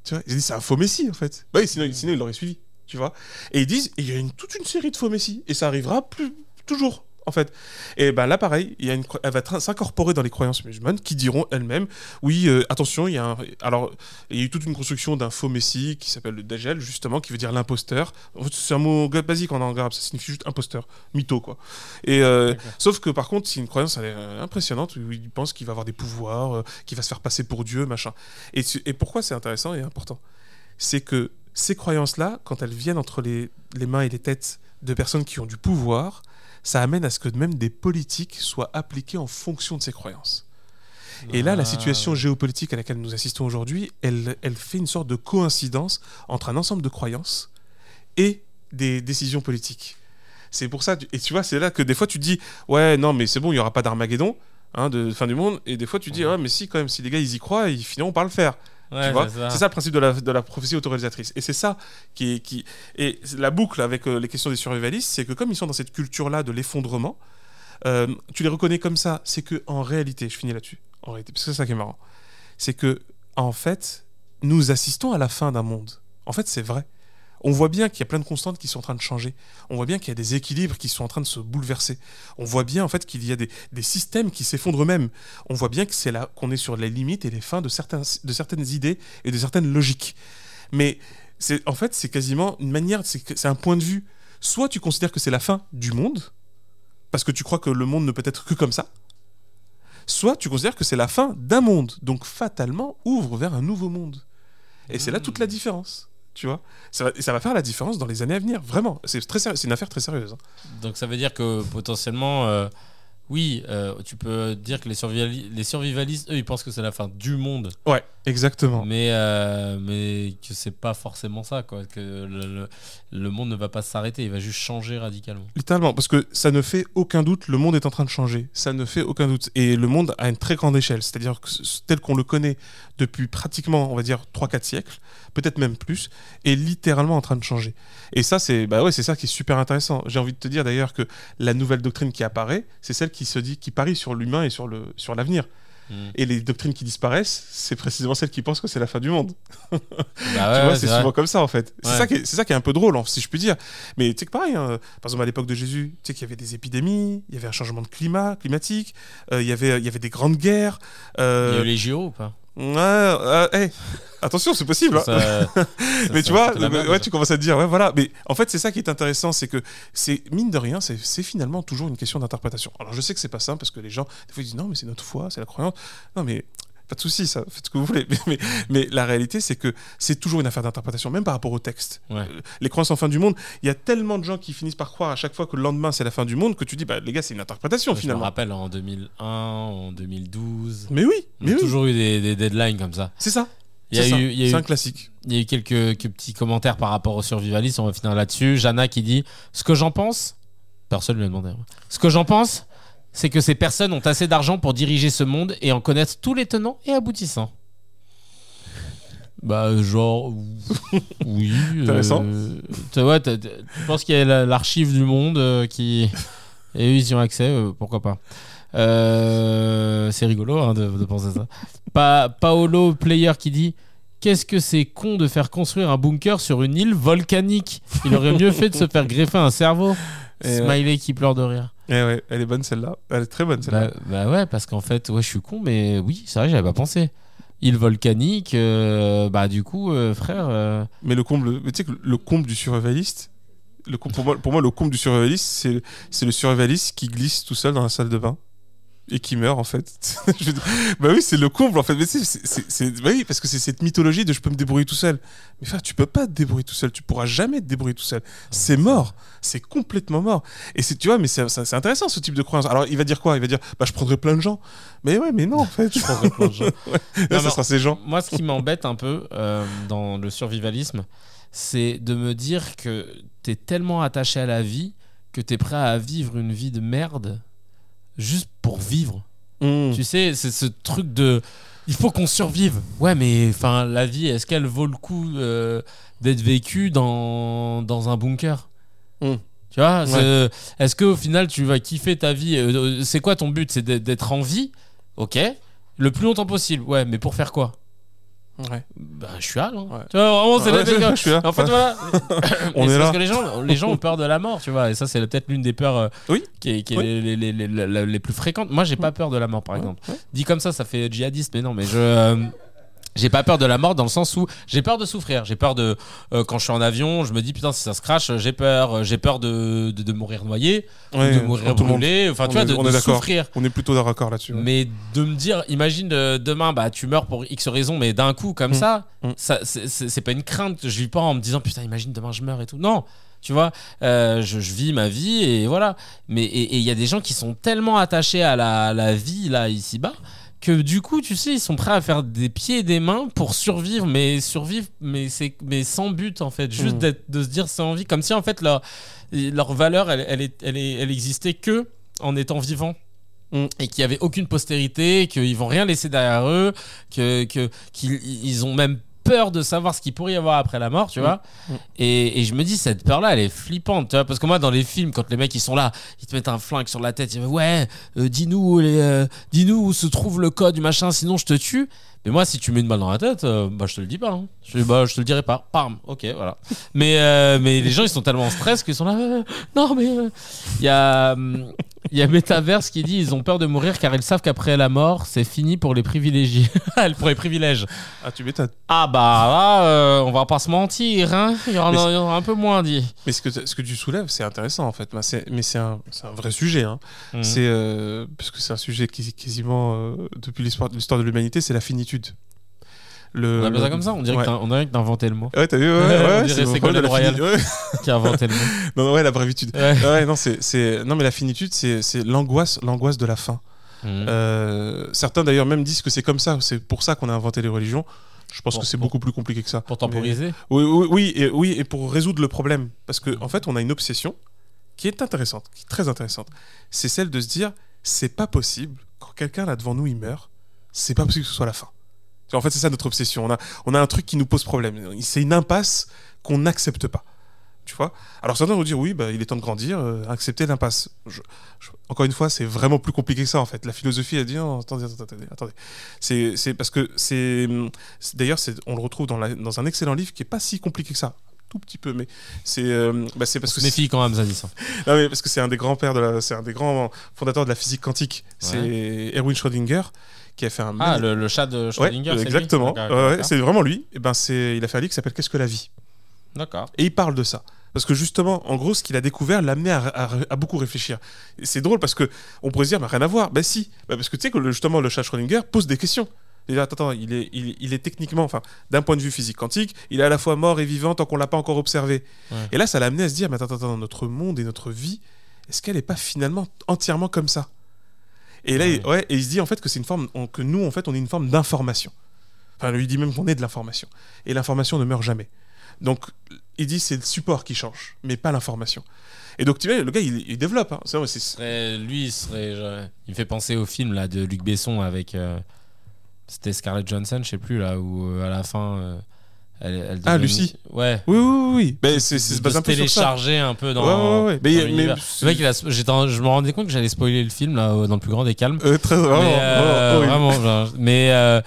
Tu vois, ils ont dit c'est un faux messie en fait. Bah oui, sinon, sinon ils l'auraient suivi, tu vois. Et ils disent, il y a une, toute une série de faux messies et ça arrivera plus toujours. En fait, et ben là pareil, il y a une, elle va s'incorporer dans les croyances musulmanes qui diront elles-mêmes, oui, euh, attention, il y a un, alors il y a eu toute une construction d'un faux messie qui s'appelle le Dajjal justement, qui veut dire l'imposteur. C'est un mot basique en arabe, ça signifie juste imposteur, mytho quoi. Et euh. Sauf que par contre, c'est une croyance elle est, euh, impressionnante où il pense qu'il va avoir des pouvoirs, euh, qu'il va se faire passer pour Dieu, machin. Et, pourquoi c'est intéressant et important? C'est que ces croyances-là, quand elles viennent entre les, les mains et les têtes de personnes qui ont du pouvoir, ça amène à ce que même des politiques soient appliquées en fonction de ces croyances. Et là, la Ah. situation géopolitique à laquelle nous assistons aujourd'hui, elle, elle fait une sorte de coïncidence entre un ensemble de croyances et des décisions politiques. C'est pour ça, et tu vois, c'est là que des fois tu dis, ouais, non, mais c'est bon, il n'y aura pas d'Armageddon, hein, de fin du monde, et des fois tu dis, ouais, mais si, quand même, si les gars ils y croient, ils finiront par le faire. Ouais, c'est ça. le principe de la, de la prophétie autoréalisatrice. Et c'est ça qui est. Qui... Et la boucle avec euh, les questions des survivalistes, c'est que comme ils sont dans cette culture-là de l'effondrement, euh, tu les reconnais comme ça. C'est que en réalité, je finis là-dessus, en réalité, parce que c'est ça qui est marrant, c'est que en fait, nous assistons à la fin d'un monde. En fait, c'est vrai. On voit bien qu'il y a plein de constantes qui sont en train de changer. On voit bien qu'il y a des équilibres qui sont en train de se bouleverser. On voit bien en fait qu'il y a des, des systèmes qui s'effondrent eux-mêmes. On voit bien que c'est là qu'on est sur les limites et les fins de, certains, de certaines idées et de certaines logiques. Mais c'est en fait c'est quasiment une manière, c'est un point de vue. Soit tu considères que c'est la fin du monde, parce que tu crois que le monde ne peut être que comme ça, soit tu considères que c'est la fin d'un monde, donc fatalement ouvre vers un nouveau monde. Et c'est là toute la différence. Tu vois, ça va, ça va faire la différence dans les années à venir, vraiment. C'est très sérieux, c'est une affaire très sérieuse. hein. Donc ça veut dire que potentiellement, euh, oui, euh, tu peux dire que les, survivali- les survivalistes, eux, ils pensent que c'est la fin du monde, Ouais, exactement. mais, euh, mais que c'est pas forcément ça, quoi. Que le, le- le monde ne va pas s'arrêter, il va juste changer radicalement. Littéralement, parce que ça ne fait aucun doute, le monde est en train de changer. Ça ne fait aucun doute. Et le monde à une très grande échelle, c'est-à-dire tel qu'on le connaît depuis pratiquement, on va dire, 3-4 siècles, peut-être même plus, est littéralement en train de changer. Et ça, c'est bah ouais, ça qui est super intéressant. J'ai envie de te dire d'ailleurs que la nouvelle doctrine qui apparaît, c'est celle qui se dit, qui parie sur l'humain et sur le sur l'avenir. Mm. Et les doctrines qui disparaissent, c'est précisément celles qui pensent que c'est la fin du monde. (laughs) Bah tu vois, c'est vrai. souvent comme ça en fait. C'est Ouais. ça, qui est- c'est ça qui est un peu drôle, hein, si je puis dire. Mais tu sais que pareil, hein, par exemple à l'époque de Jésus, tu sais qu'il y avait des épidémies, il y avait un changement de climat, climatique, euh, il y avait, il y avait des grandes guerres. euh, Il y a eu les JO ou pas? Ouais, euh, hey, attention, c'est possible. hein. (laughs) Ça- mais tu vois, merde, ouais, tu commences à te dire, ouais, voilà. Mais en fait, c'est ça qui est intéressant, c'est que c'est mine de rien, c'est c'est finalement toujours une question d'interprétation. Alors, je sais que c'est pas simple parce que les gens, des fois, ils disent non, mais c'est notre foi, c'est la croyance. Non, mais pas de souci, ça, faites ce que vous voulez. (laughs) Mais, mais, mais la réalité, c'est que c'est toujours une affaire d'interprétation, même par rapport au texte. Ouais. Euh, Les croyances en fin du monde, il y a tellement de gens qui finissent par croire à chaque fois que le lendemain c'est la fin du monde que tu dis, bah les gars, c'est une interprétation Je me finalement. rappelle en 2001, en 2012. Mais oui, On mais a oui, toujours eu des, des deadlines comme ça. c'est ça. Il y a C'est eu, a un classique. Il y a eu quelques, quelques petits commentaires par rapport au survivalisme. On va finir là-dessus. Jana qui dit Ce que j'en pense, personne ne lui a demandé. hein. Ce que j'en pense, c'est que ces personnes ont assez d'argent pour diriger ce monde et en connaître tous les tenants et aboutissants. Bah, genre, (laughs) oui. Intéressant. euh, tu vois, t'as- t'as- je pense qu'il y a la- l'archive du monde euh, qui. Et eux, ils y ont accès, euh, pourquoi pas. Euh, c'est rigolo hein, de, de penser ça. Pa- Paolo Player qui dit Qu'est-ce que c'est con de faire construire un bunker sur une île volcanique? Il aurait mieux fait de se faire greffer un cerveau. (laughs) Et Smiley qui pleure de rire. Eh ouais, elle est bonne celle-là. Elle est très bonne celle-là. Bah, bah ouais, parce qu'en fait, ouais, je suis con, mais oui, c'est vrai, j'avais pas pensé. Île volcanique, euh, bah du coup, euh, frère. euh, Mais le comble, mais tu sais que le comble du survivaliste, le comble- pour, moi, pour moi, le comble du survivaliste, c'est c'est le survivaliste qui glisse tout seul dans la salle de bain et qui meurt en fait. (laughs) Je bah oui, c'est le comble en fait. Mais c'est, bah oui, parce que c'est cette mythologie de je peux me débrouiller tout seul. Mais tu peux pas te débrouiller tout seul. Tu pourras jamais te débrouiller tout seul. C'est mort. C'est complètement mort. Et c'est, tu vois, mais c'est, intéressant ce type de croyance. Alors il va dire quoi? Il va dire, bah je prendrai plein de gens. Mais ouais, mais non en fait. Je prendrai plein de gens. (laughs) Non, ça sera ces gens. Moi, ce qui m'embête un peu euh, dans le survivalisme, c'est de me dire que t'es tellement attaché à la vie que t'es prêt à vivre une vie de merde juste pour vivre. Mmh. Tu sais, c'est ce truc de. Il faut qu'on survive. Ouais, mais enfin, la vie, est-ce qu'elle vaut le coup euh, d'être vécue dans, dans un bunker? Mm. Tu vois Est-ce qu'au final, tu vas kiffer ta vie? Euh, C'est quoi ton but? C'est d'être en vie? Ok. Le plus longtemps possible. Ouais, mais pour faire quoi? Ouais. Bah, je suis là. hein. Ouais. Tu vois, vraiment, c'est Ouais, le délire. je suis là. En fait, voilà. (laughs) On Parce que les gens, les gens ont peur de la mort, tu vois. Et ça, c'est peut-être l'une des peurs euh, Oui. qui est, qui est Oui. les, les- les- les- les plus fréquentes. Moi, j'ai pas peur de la mort, par Ouais. exemple. Ouais. Dit comme ça, ça fait djihadiste, mais non, mais je. euh, j'ai pas peur de la mort dans le sens où j'ai peur de souffrir. J'ai peur de. euh, quand je suis en avion, je me dis putain, si ça se crache, j'ai peur. Euh, J'ai peur de, de, de mourir noyé, Ouais, de mourir brûlé. Enfin, On tu vois, est- de, on de est d'accord. souffrir. On est plutôt d'accord là-dessus. ouais. Mais de me dire, imagine euh, demain, bah, tu meurs pour X raison, mais d'un coup, comme Mm. ça, Mm. ça c'est- pas une crainte. Je vis pas en me disant, putain, imagine demain je meurs et tout. Non, tu vois, euh, je, je vis ma vie et voilà. Mais et il y a des gens qui sont tellement attachés à la, la vie là ici-bas que du coup, tu sais, ils sont prêts à faire des pieds et des mains pour survivre, mais survivre, mais c'est mais sans but en fait, juste Mm. de se dire c'est envie, comme si en fait leur leur valeur, elle, elle, est, elle, est, elle existait que en étant vivant Mm. et qu'il n'y avait aucune postérité, qu'ils vont rien laisser derrière eux, que que- qu'ils ils ont même peur de savoir ce qu'il pourrait y avoir après la mort, tu vois. Mm. Et, et je me dis, cette peur-là, elle est flippante, tu vois. Parce que moi, dans les films, quand les mecs, ils sont là, ils te mettent un flingue sur la tête, ils disent, ouais, euh, dis-nous euh, dis-nous où se trouve le code du machin, sinon je te tue. Mais moi, si tu mets une balle dans la tête, euh, bah, je te le dis pas. hein. Je, bah, je te le dirai pas. Pam. Ok, voilà. Mais, euh, mais les gens, ils sont tellement en stress qu'ils sont là. euh, non, mais. euh, Il y a. Il y a Metaverse qui dit ils ont peur de mourir car ils savent qu'après la mort, c'est fini pour les privilégiés. (laughs) pour les privilèges. Ah, tu m'étonnes. Ah bah là, euh, on va pas se mentir, hein. Il y en a, Mais il y en a un peu moins dit. Mais ce que, ce que tu soulèves, c'est intéressant en fait. Bah, Mais c'est un, un vrai sujet. Hein. Mhm. C'est euh, parce que c'est un sujet qui quasiment euh, depuis l'histoire l'histoire de l'humanité, c'est la finitude. Le, On appelle ça comme ça On dirait ouais. que t'as- inventé le mot. Ouais, t'as vu, ouais, ouais, (laughs) On ouais, dirait le Ségolène Royal. Qui a inventé le mot. Non, non, ouais, la. Ouais. Ouais, non, c'est, c'est, non, mais la finitude, c'est, c'est l'angoisse, l'angoisse de la fin. Mhm. Euh, certains d'ailleurs même disent que c'est comme ça, c'est pour ça qu'on a inventé les religions. Je pense Pour- que c'est beaucoup plus compliqué que ça. Pour temporiser. Oui, oui, oui, et, oui, et pour résoudre le problème. Parce qu'en en fait, on a une obsession qui est intéressante, qui est très intéressante. C'est celle de se dire, c'est pas possible, quand quelqu'un là devant nous, il meurt, c'est pas possible que ce soit la fin. En fait, c'est ça notre obsession. On a, on a un truc qui nous pose problème. C'est une impasse qu'on n'accepte pas. Tu vois? Alors certains vont dire, oui, bah, il est temps de grandir, euh, accepter l'impasse. Je- je- encore une fois, c'est vraiment plus compliqué que ça, en fait. La philosophie a dit, non, attendez, attendez, attendez. C'est parce que c'est... D'ailleurs, on le retrouve dans, la- dans un excellent livre qui est pas si compliqué que ça. Tout petit peu, mais c'est euh, bah, c'est parce que quand même, Zadis. hein. (laughs) non, mais parce que c'est un des grands pères de la, c'est un des grands fondateurs de la physique quantique. C'est Erwin Schrödinger qui a fait un Ah, le, le chat de Schrödinger, exactement. Ouais, d'accord. c'est vraiment lui. Et ben c'est, il a fait un livre qui s'appelle Qu'est-ce que la vie? D'accord. Et il parle de ça. Parce que justement, en gros, ce qu'il a découvert l'a amené à, à- à beaucoup réfléchir. Et c'est drôle parce que on pourrait se dire, mais rien à voir. Ben si, Bah, parce que tu sais que le- justement le chat Schrödinger pose des questions. Il attends, attends, il est, il, il est techniquement, enfin, d'un point de vue physique quantique, il est à la fois mort et vivant tant qu'on l'a pas encore observé. Ouais. Et là, ça l'a amené à se dire, mais attends, attends, notre monde et notre vie, est-ce qu'elle n'est pas finalement entièrement comme ça? Et là, Ouais. il, ouais, et il se dit en fait que c'est une forme, on- que nous, en fait, on est une forme d'information. Enfin, lui dit même qu'on est de l'information. Et l'information ne meurt jamais. Donc, il dit c'est le support qui change, mais pas l'information. Et donc, tu vois, le gars, il, il développe. hein. C'est- lui, il serait. il me fait penser au film là de Luc Besson avec. euh, C'était Scarlett Johansson, je sais plus là, où euh, à la fin. euh, elle, elle Ah, Lucie. Ouais. Oui, oui, oui. Ben, c'est c'est se base se un peu sur ça. télécharger un peu dans. Ouais, ouais, ouais. dans Mais- mais- c'est- Le mec, il a- j'étais je me rendais compte que j'allais spoiler le film là, dans le plus grand des calmes. Euh, très vraiment, mais, euh, vraiment, horrible. vraiment, genre, mais euh,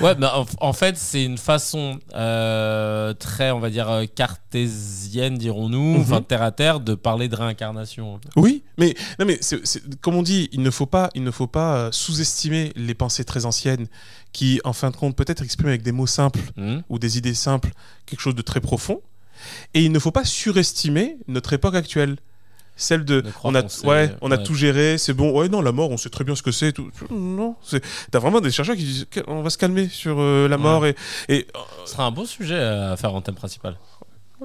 ouais, mais en, en fait, c'est une façon euh, très, on va dire, euh, cartésienne, dirons-nous, Mhm. enfin terre à terre, de parler de réincarnation. Oui, mais non, mais c'est- c'est- comme on dit, il ne faut pas, il ne faut pas euh, sous-estimer les pensées très anciennes qui, en fin de compte, peut-être expriment avec des mots simples Hmm ou des idées simples quelque chose de très profond. Et il ne faut pas surestimer notre époque actuelle. Celle de, on a, ouais, on a ouais. tout géré, c'est bon. Ouais, non, la mort, on sait très bien ce que c'est. Tout. Non, c'est- t'as vraiment des chercheurs qui disent, on va se calmer sur euh, la Ouais. mort et, et Ce sera un beau sujet à faire en thème principal.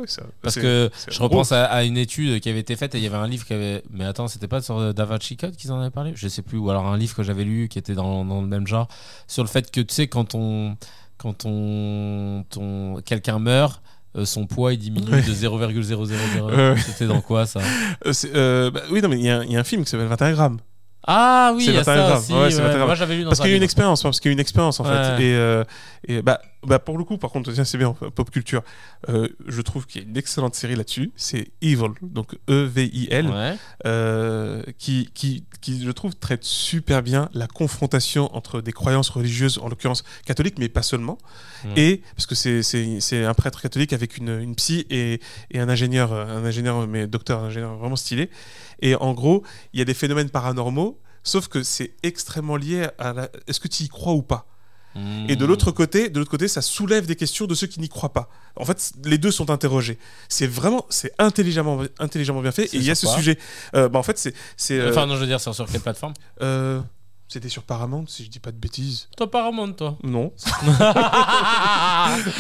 Ça- Parce que je repense à, à une étude qui avait été faite et il y avait un livre qui avait. Mais attends, c'était pas sur Da Vinci Code qu'ils en avaient parlé? Je sais plus. Ou alors un livre que j'avais lu qui était dans, dans le même genre. Sur le fait que, tu sais, quand on. Quand on. quelqu'un meurt. euh, son poids il diminue Ouais. de 0,000. Ouais, (laughs) ouais. C'était dans quoi ça? Euh, euh, bah, oui, non, mais il y, a un- il y a un film qui s'appelle 21 grammes. Ah oui, C'est il y a 21 ça grammes. Ouais, c'est ouais. 21 grammes. Moi j'avais lu dans Parce qu'il y a une expérience, parce qu'il y a une expérience en fait. Et, euh, et bah, bah, pour le coup, par contre, tiens, c'est bien, pop culture. Euh, je trouve qu'il y a une excellente série là-dessus. C'est Evil, donc E-V-I-L, Ouais. euh, qui, qui, qui, je trouve, traite super bien la confrontation entre des croyances religieuses, en l'occurrence catholiques, mais pas seulement. Ouais. Et parce que c'est- un prêtre catholique avec une, une psy et, et un ingénieur, euh, un ingénieur, mais docteur, un ingénieur vraiment stylé. Et en gros, il y a des phénomènes paranormaux, sauf que c'est extrêmement lié à la, est-ce que tu y crois ou pas? Et de l'autre côté, de l'autre côté, ça soulève des questions de ceux qui n'y croient pas. En fait, les deux sont interrogés. C'est vraiment, c'est intelligemment, intelligemment bien fait. Et il y a ce sujet. Euh, bah, en fait, c'est, c'est, euh, Enfin, non, je veux dire, c'est sur quelle plateforme? euh, c'était sur Paramount, si je dis pas de bêtises. Toi, Paramount, toi. Non. (laughs)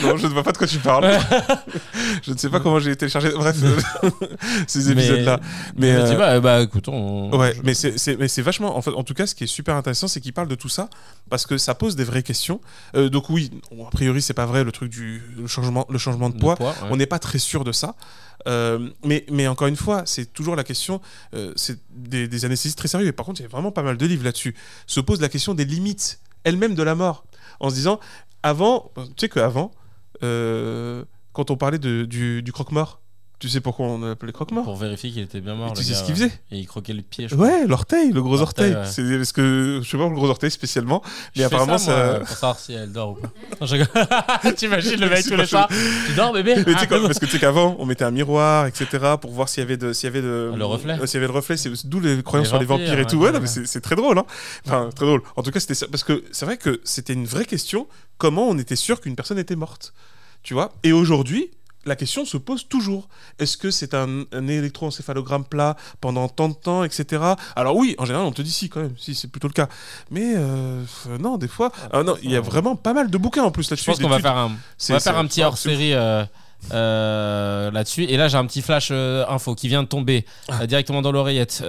non, je ne vois pas de quoi tu parles. (laughs) je ne sais pas comment j'ai téléchargé. Bref, euh, (laughs) ces épisodes-là. Mais, Mais, tu euh, vois, bah écoute, on. Ouais, je- mais c'est, c'est- mais c'est vachement. En, fait, en tout cas, ce qui est super intéressant, c'est qu'il parle de tout ça parce que ça pose des vraies questions. Euh, donc oui, a priori, c'est pas vrai le truc du le changement, le changement de de poids. ouais. On n'est pas très sûr de ça. Euh, mais, mais encore une fois, c'est toujours la question. euh, c'est des, des anesthésistes très sérieux. Et par contre, il y a vraiment pas mal de livres là-dessus. Se pose la question des limites elles-mêmes de la mort, en se disant, avant, tu sais qu'avant, euh, quand on parlait de, du, du croque-mort Tu sais pourquoi on l'appelait croque-mort Pour vérifier qu'il était bien mort. Et tu sais gars, ce qu'il faisait Et il croquait le pied, je. Ouais, l'orteil, le gros orteil. ouais. C'est parce que je sais pas le gros orteil spécialement, mais Je apparemment ça, moi, ça. pour savoir si elle dort ou pas. (laughs) T'imagines le mec tous les soirs Tu dors, bébé Mais Ah, quoi, parce que tu sais qu'avant, on mettait un miroir, etc., pour voir s'il y avait de, s'il y avait de, Le reflet. euh, s'il y avait le reflet. C'est d'où les croyances Les sur les vampires, et ouais, tout. Ouais, ouais, c'est très drôle, hein. Enfin, très drôle. En tout cas, c'était ça, parce que c'est vrai que c'était une vraie question. Comment on était sûr qu'une personne était morte, tu vois Et aujourd'hui. La question se pose toujours. Est-ce que c'est un, un électroencéphalogramme plat pendant tant de temps, etc. Alors oui, en général, on te dit si quand même, si c'est plutôt le cas. Mais euh, non, des fois, ah, non, il y a vraiment pas mal de bouquins en plus Je là-dessus. pense qu'on va faire un, on va faire un petit ah, hors c'est série euh, euh, là-dessus. Et là, j'ai un petit flash euh, info qui vient de tomber Ah. euh, directement dans l'oreillette.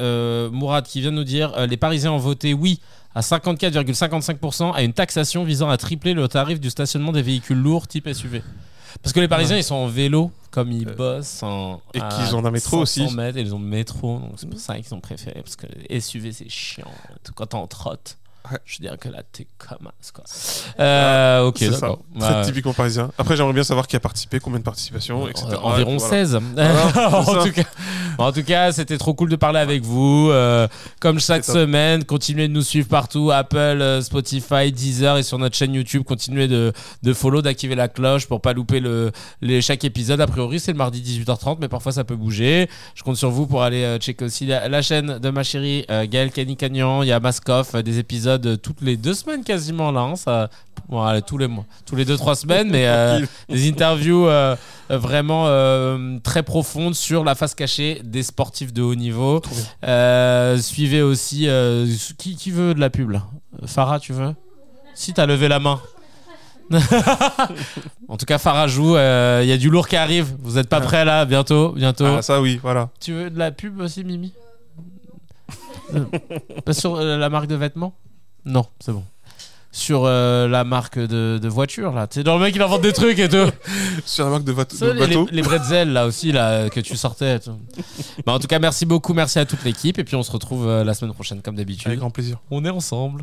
Mourad qui vient de nous dire les Parisiens ont voté oui à 54,55% à une taxation visant à tripler le tarif du stationnement des véhicules lourds type SUV. Parce que les Parisiens, ils sont en vélo, comme ils bossent en. et qu'ils ont un métro 500 aussi. mètres, et ils ont le métro, donc c'est pour ça qu'ils ont préféré. Parce que SUV, c'est chiant. Tout Quand t'es en trotte, Ouais. je dirais que là, t'es comme as, quoi. Euh, ok, d'accord. très Ouais. typiquement parisien. Après, j'aimerais bien savoir qui a participé, combien de participations, etc. Euh, environ Ouais, voilà. 16. Voilà, (laughs) en, tout cas, en tout cas, c'était trop cool de parler avec vous. Euh, comme chaque semaine, continuez de nous suivre partout Apple, euh, Spotify, Deezer et sur notre chaîne YouTube. Continuez de, de follow, d'activer la cloche pour pas louper le, les, chaque épisode. A priori, c'est le mardi 18h30, mais parfois ça peut bouger. Je compte sur vous pour aller checker aussi la, la chaîne de ma chérie euh, Gaëlle Cagnan. Il y a Maskoff, des épisodes euh, toutes les deux semaines quasiment là. hein, ça, bon, allez, tous les mois, tous les deux trois semaines, mais euh, (laughs) des interviews euh, vraiment euh, très profondes sur la face cachée des sportifs de haut niveau. Suivez aussi qui, qui veut de la pub là? Farah, tu veux? Si t'as levé la main. (laughs) en tout cas, Farah joue. Il y a du lourd qui arrive. Vous êtes pas prêts là? Bientôt, bientôt. Ah, ça, oui, voilà. Tu veux de la pub aussi, Mimi? Pas sur la marque de vêtements? Non, c'est bon. Sur euh, la marque de, de voiture, là. Tu sais, dans le mec, il invente des trucs et tout. (laughs) Sur la marque de, Ça, de les, bateau. les bretzels, là aussi, là, que tu sortais. et tout. (laughs) Bah, en tout cas, merci beaucoup. Merci à toute l'équipe. Et puis, on se retrouve euh, la semaine prochaine, comme d'habitude. Avec grand plaisir. On est ensemble.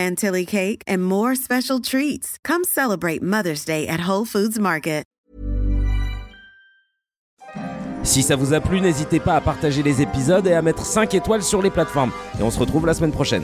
chantilly cake, and more special treats. Come celebrate Mother's Day at Whole Foods Market. Si ça vous a plu, n'hésitez pas à partager les épisodes et à mettre 5 étoiles sur les plateformes. Et on se retrouve la semaine prochaine.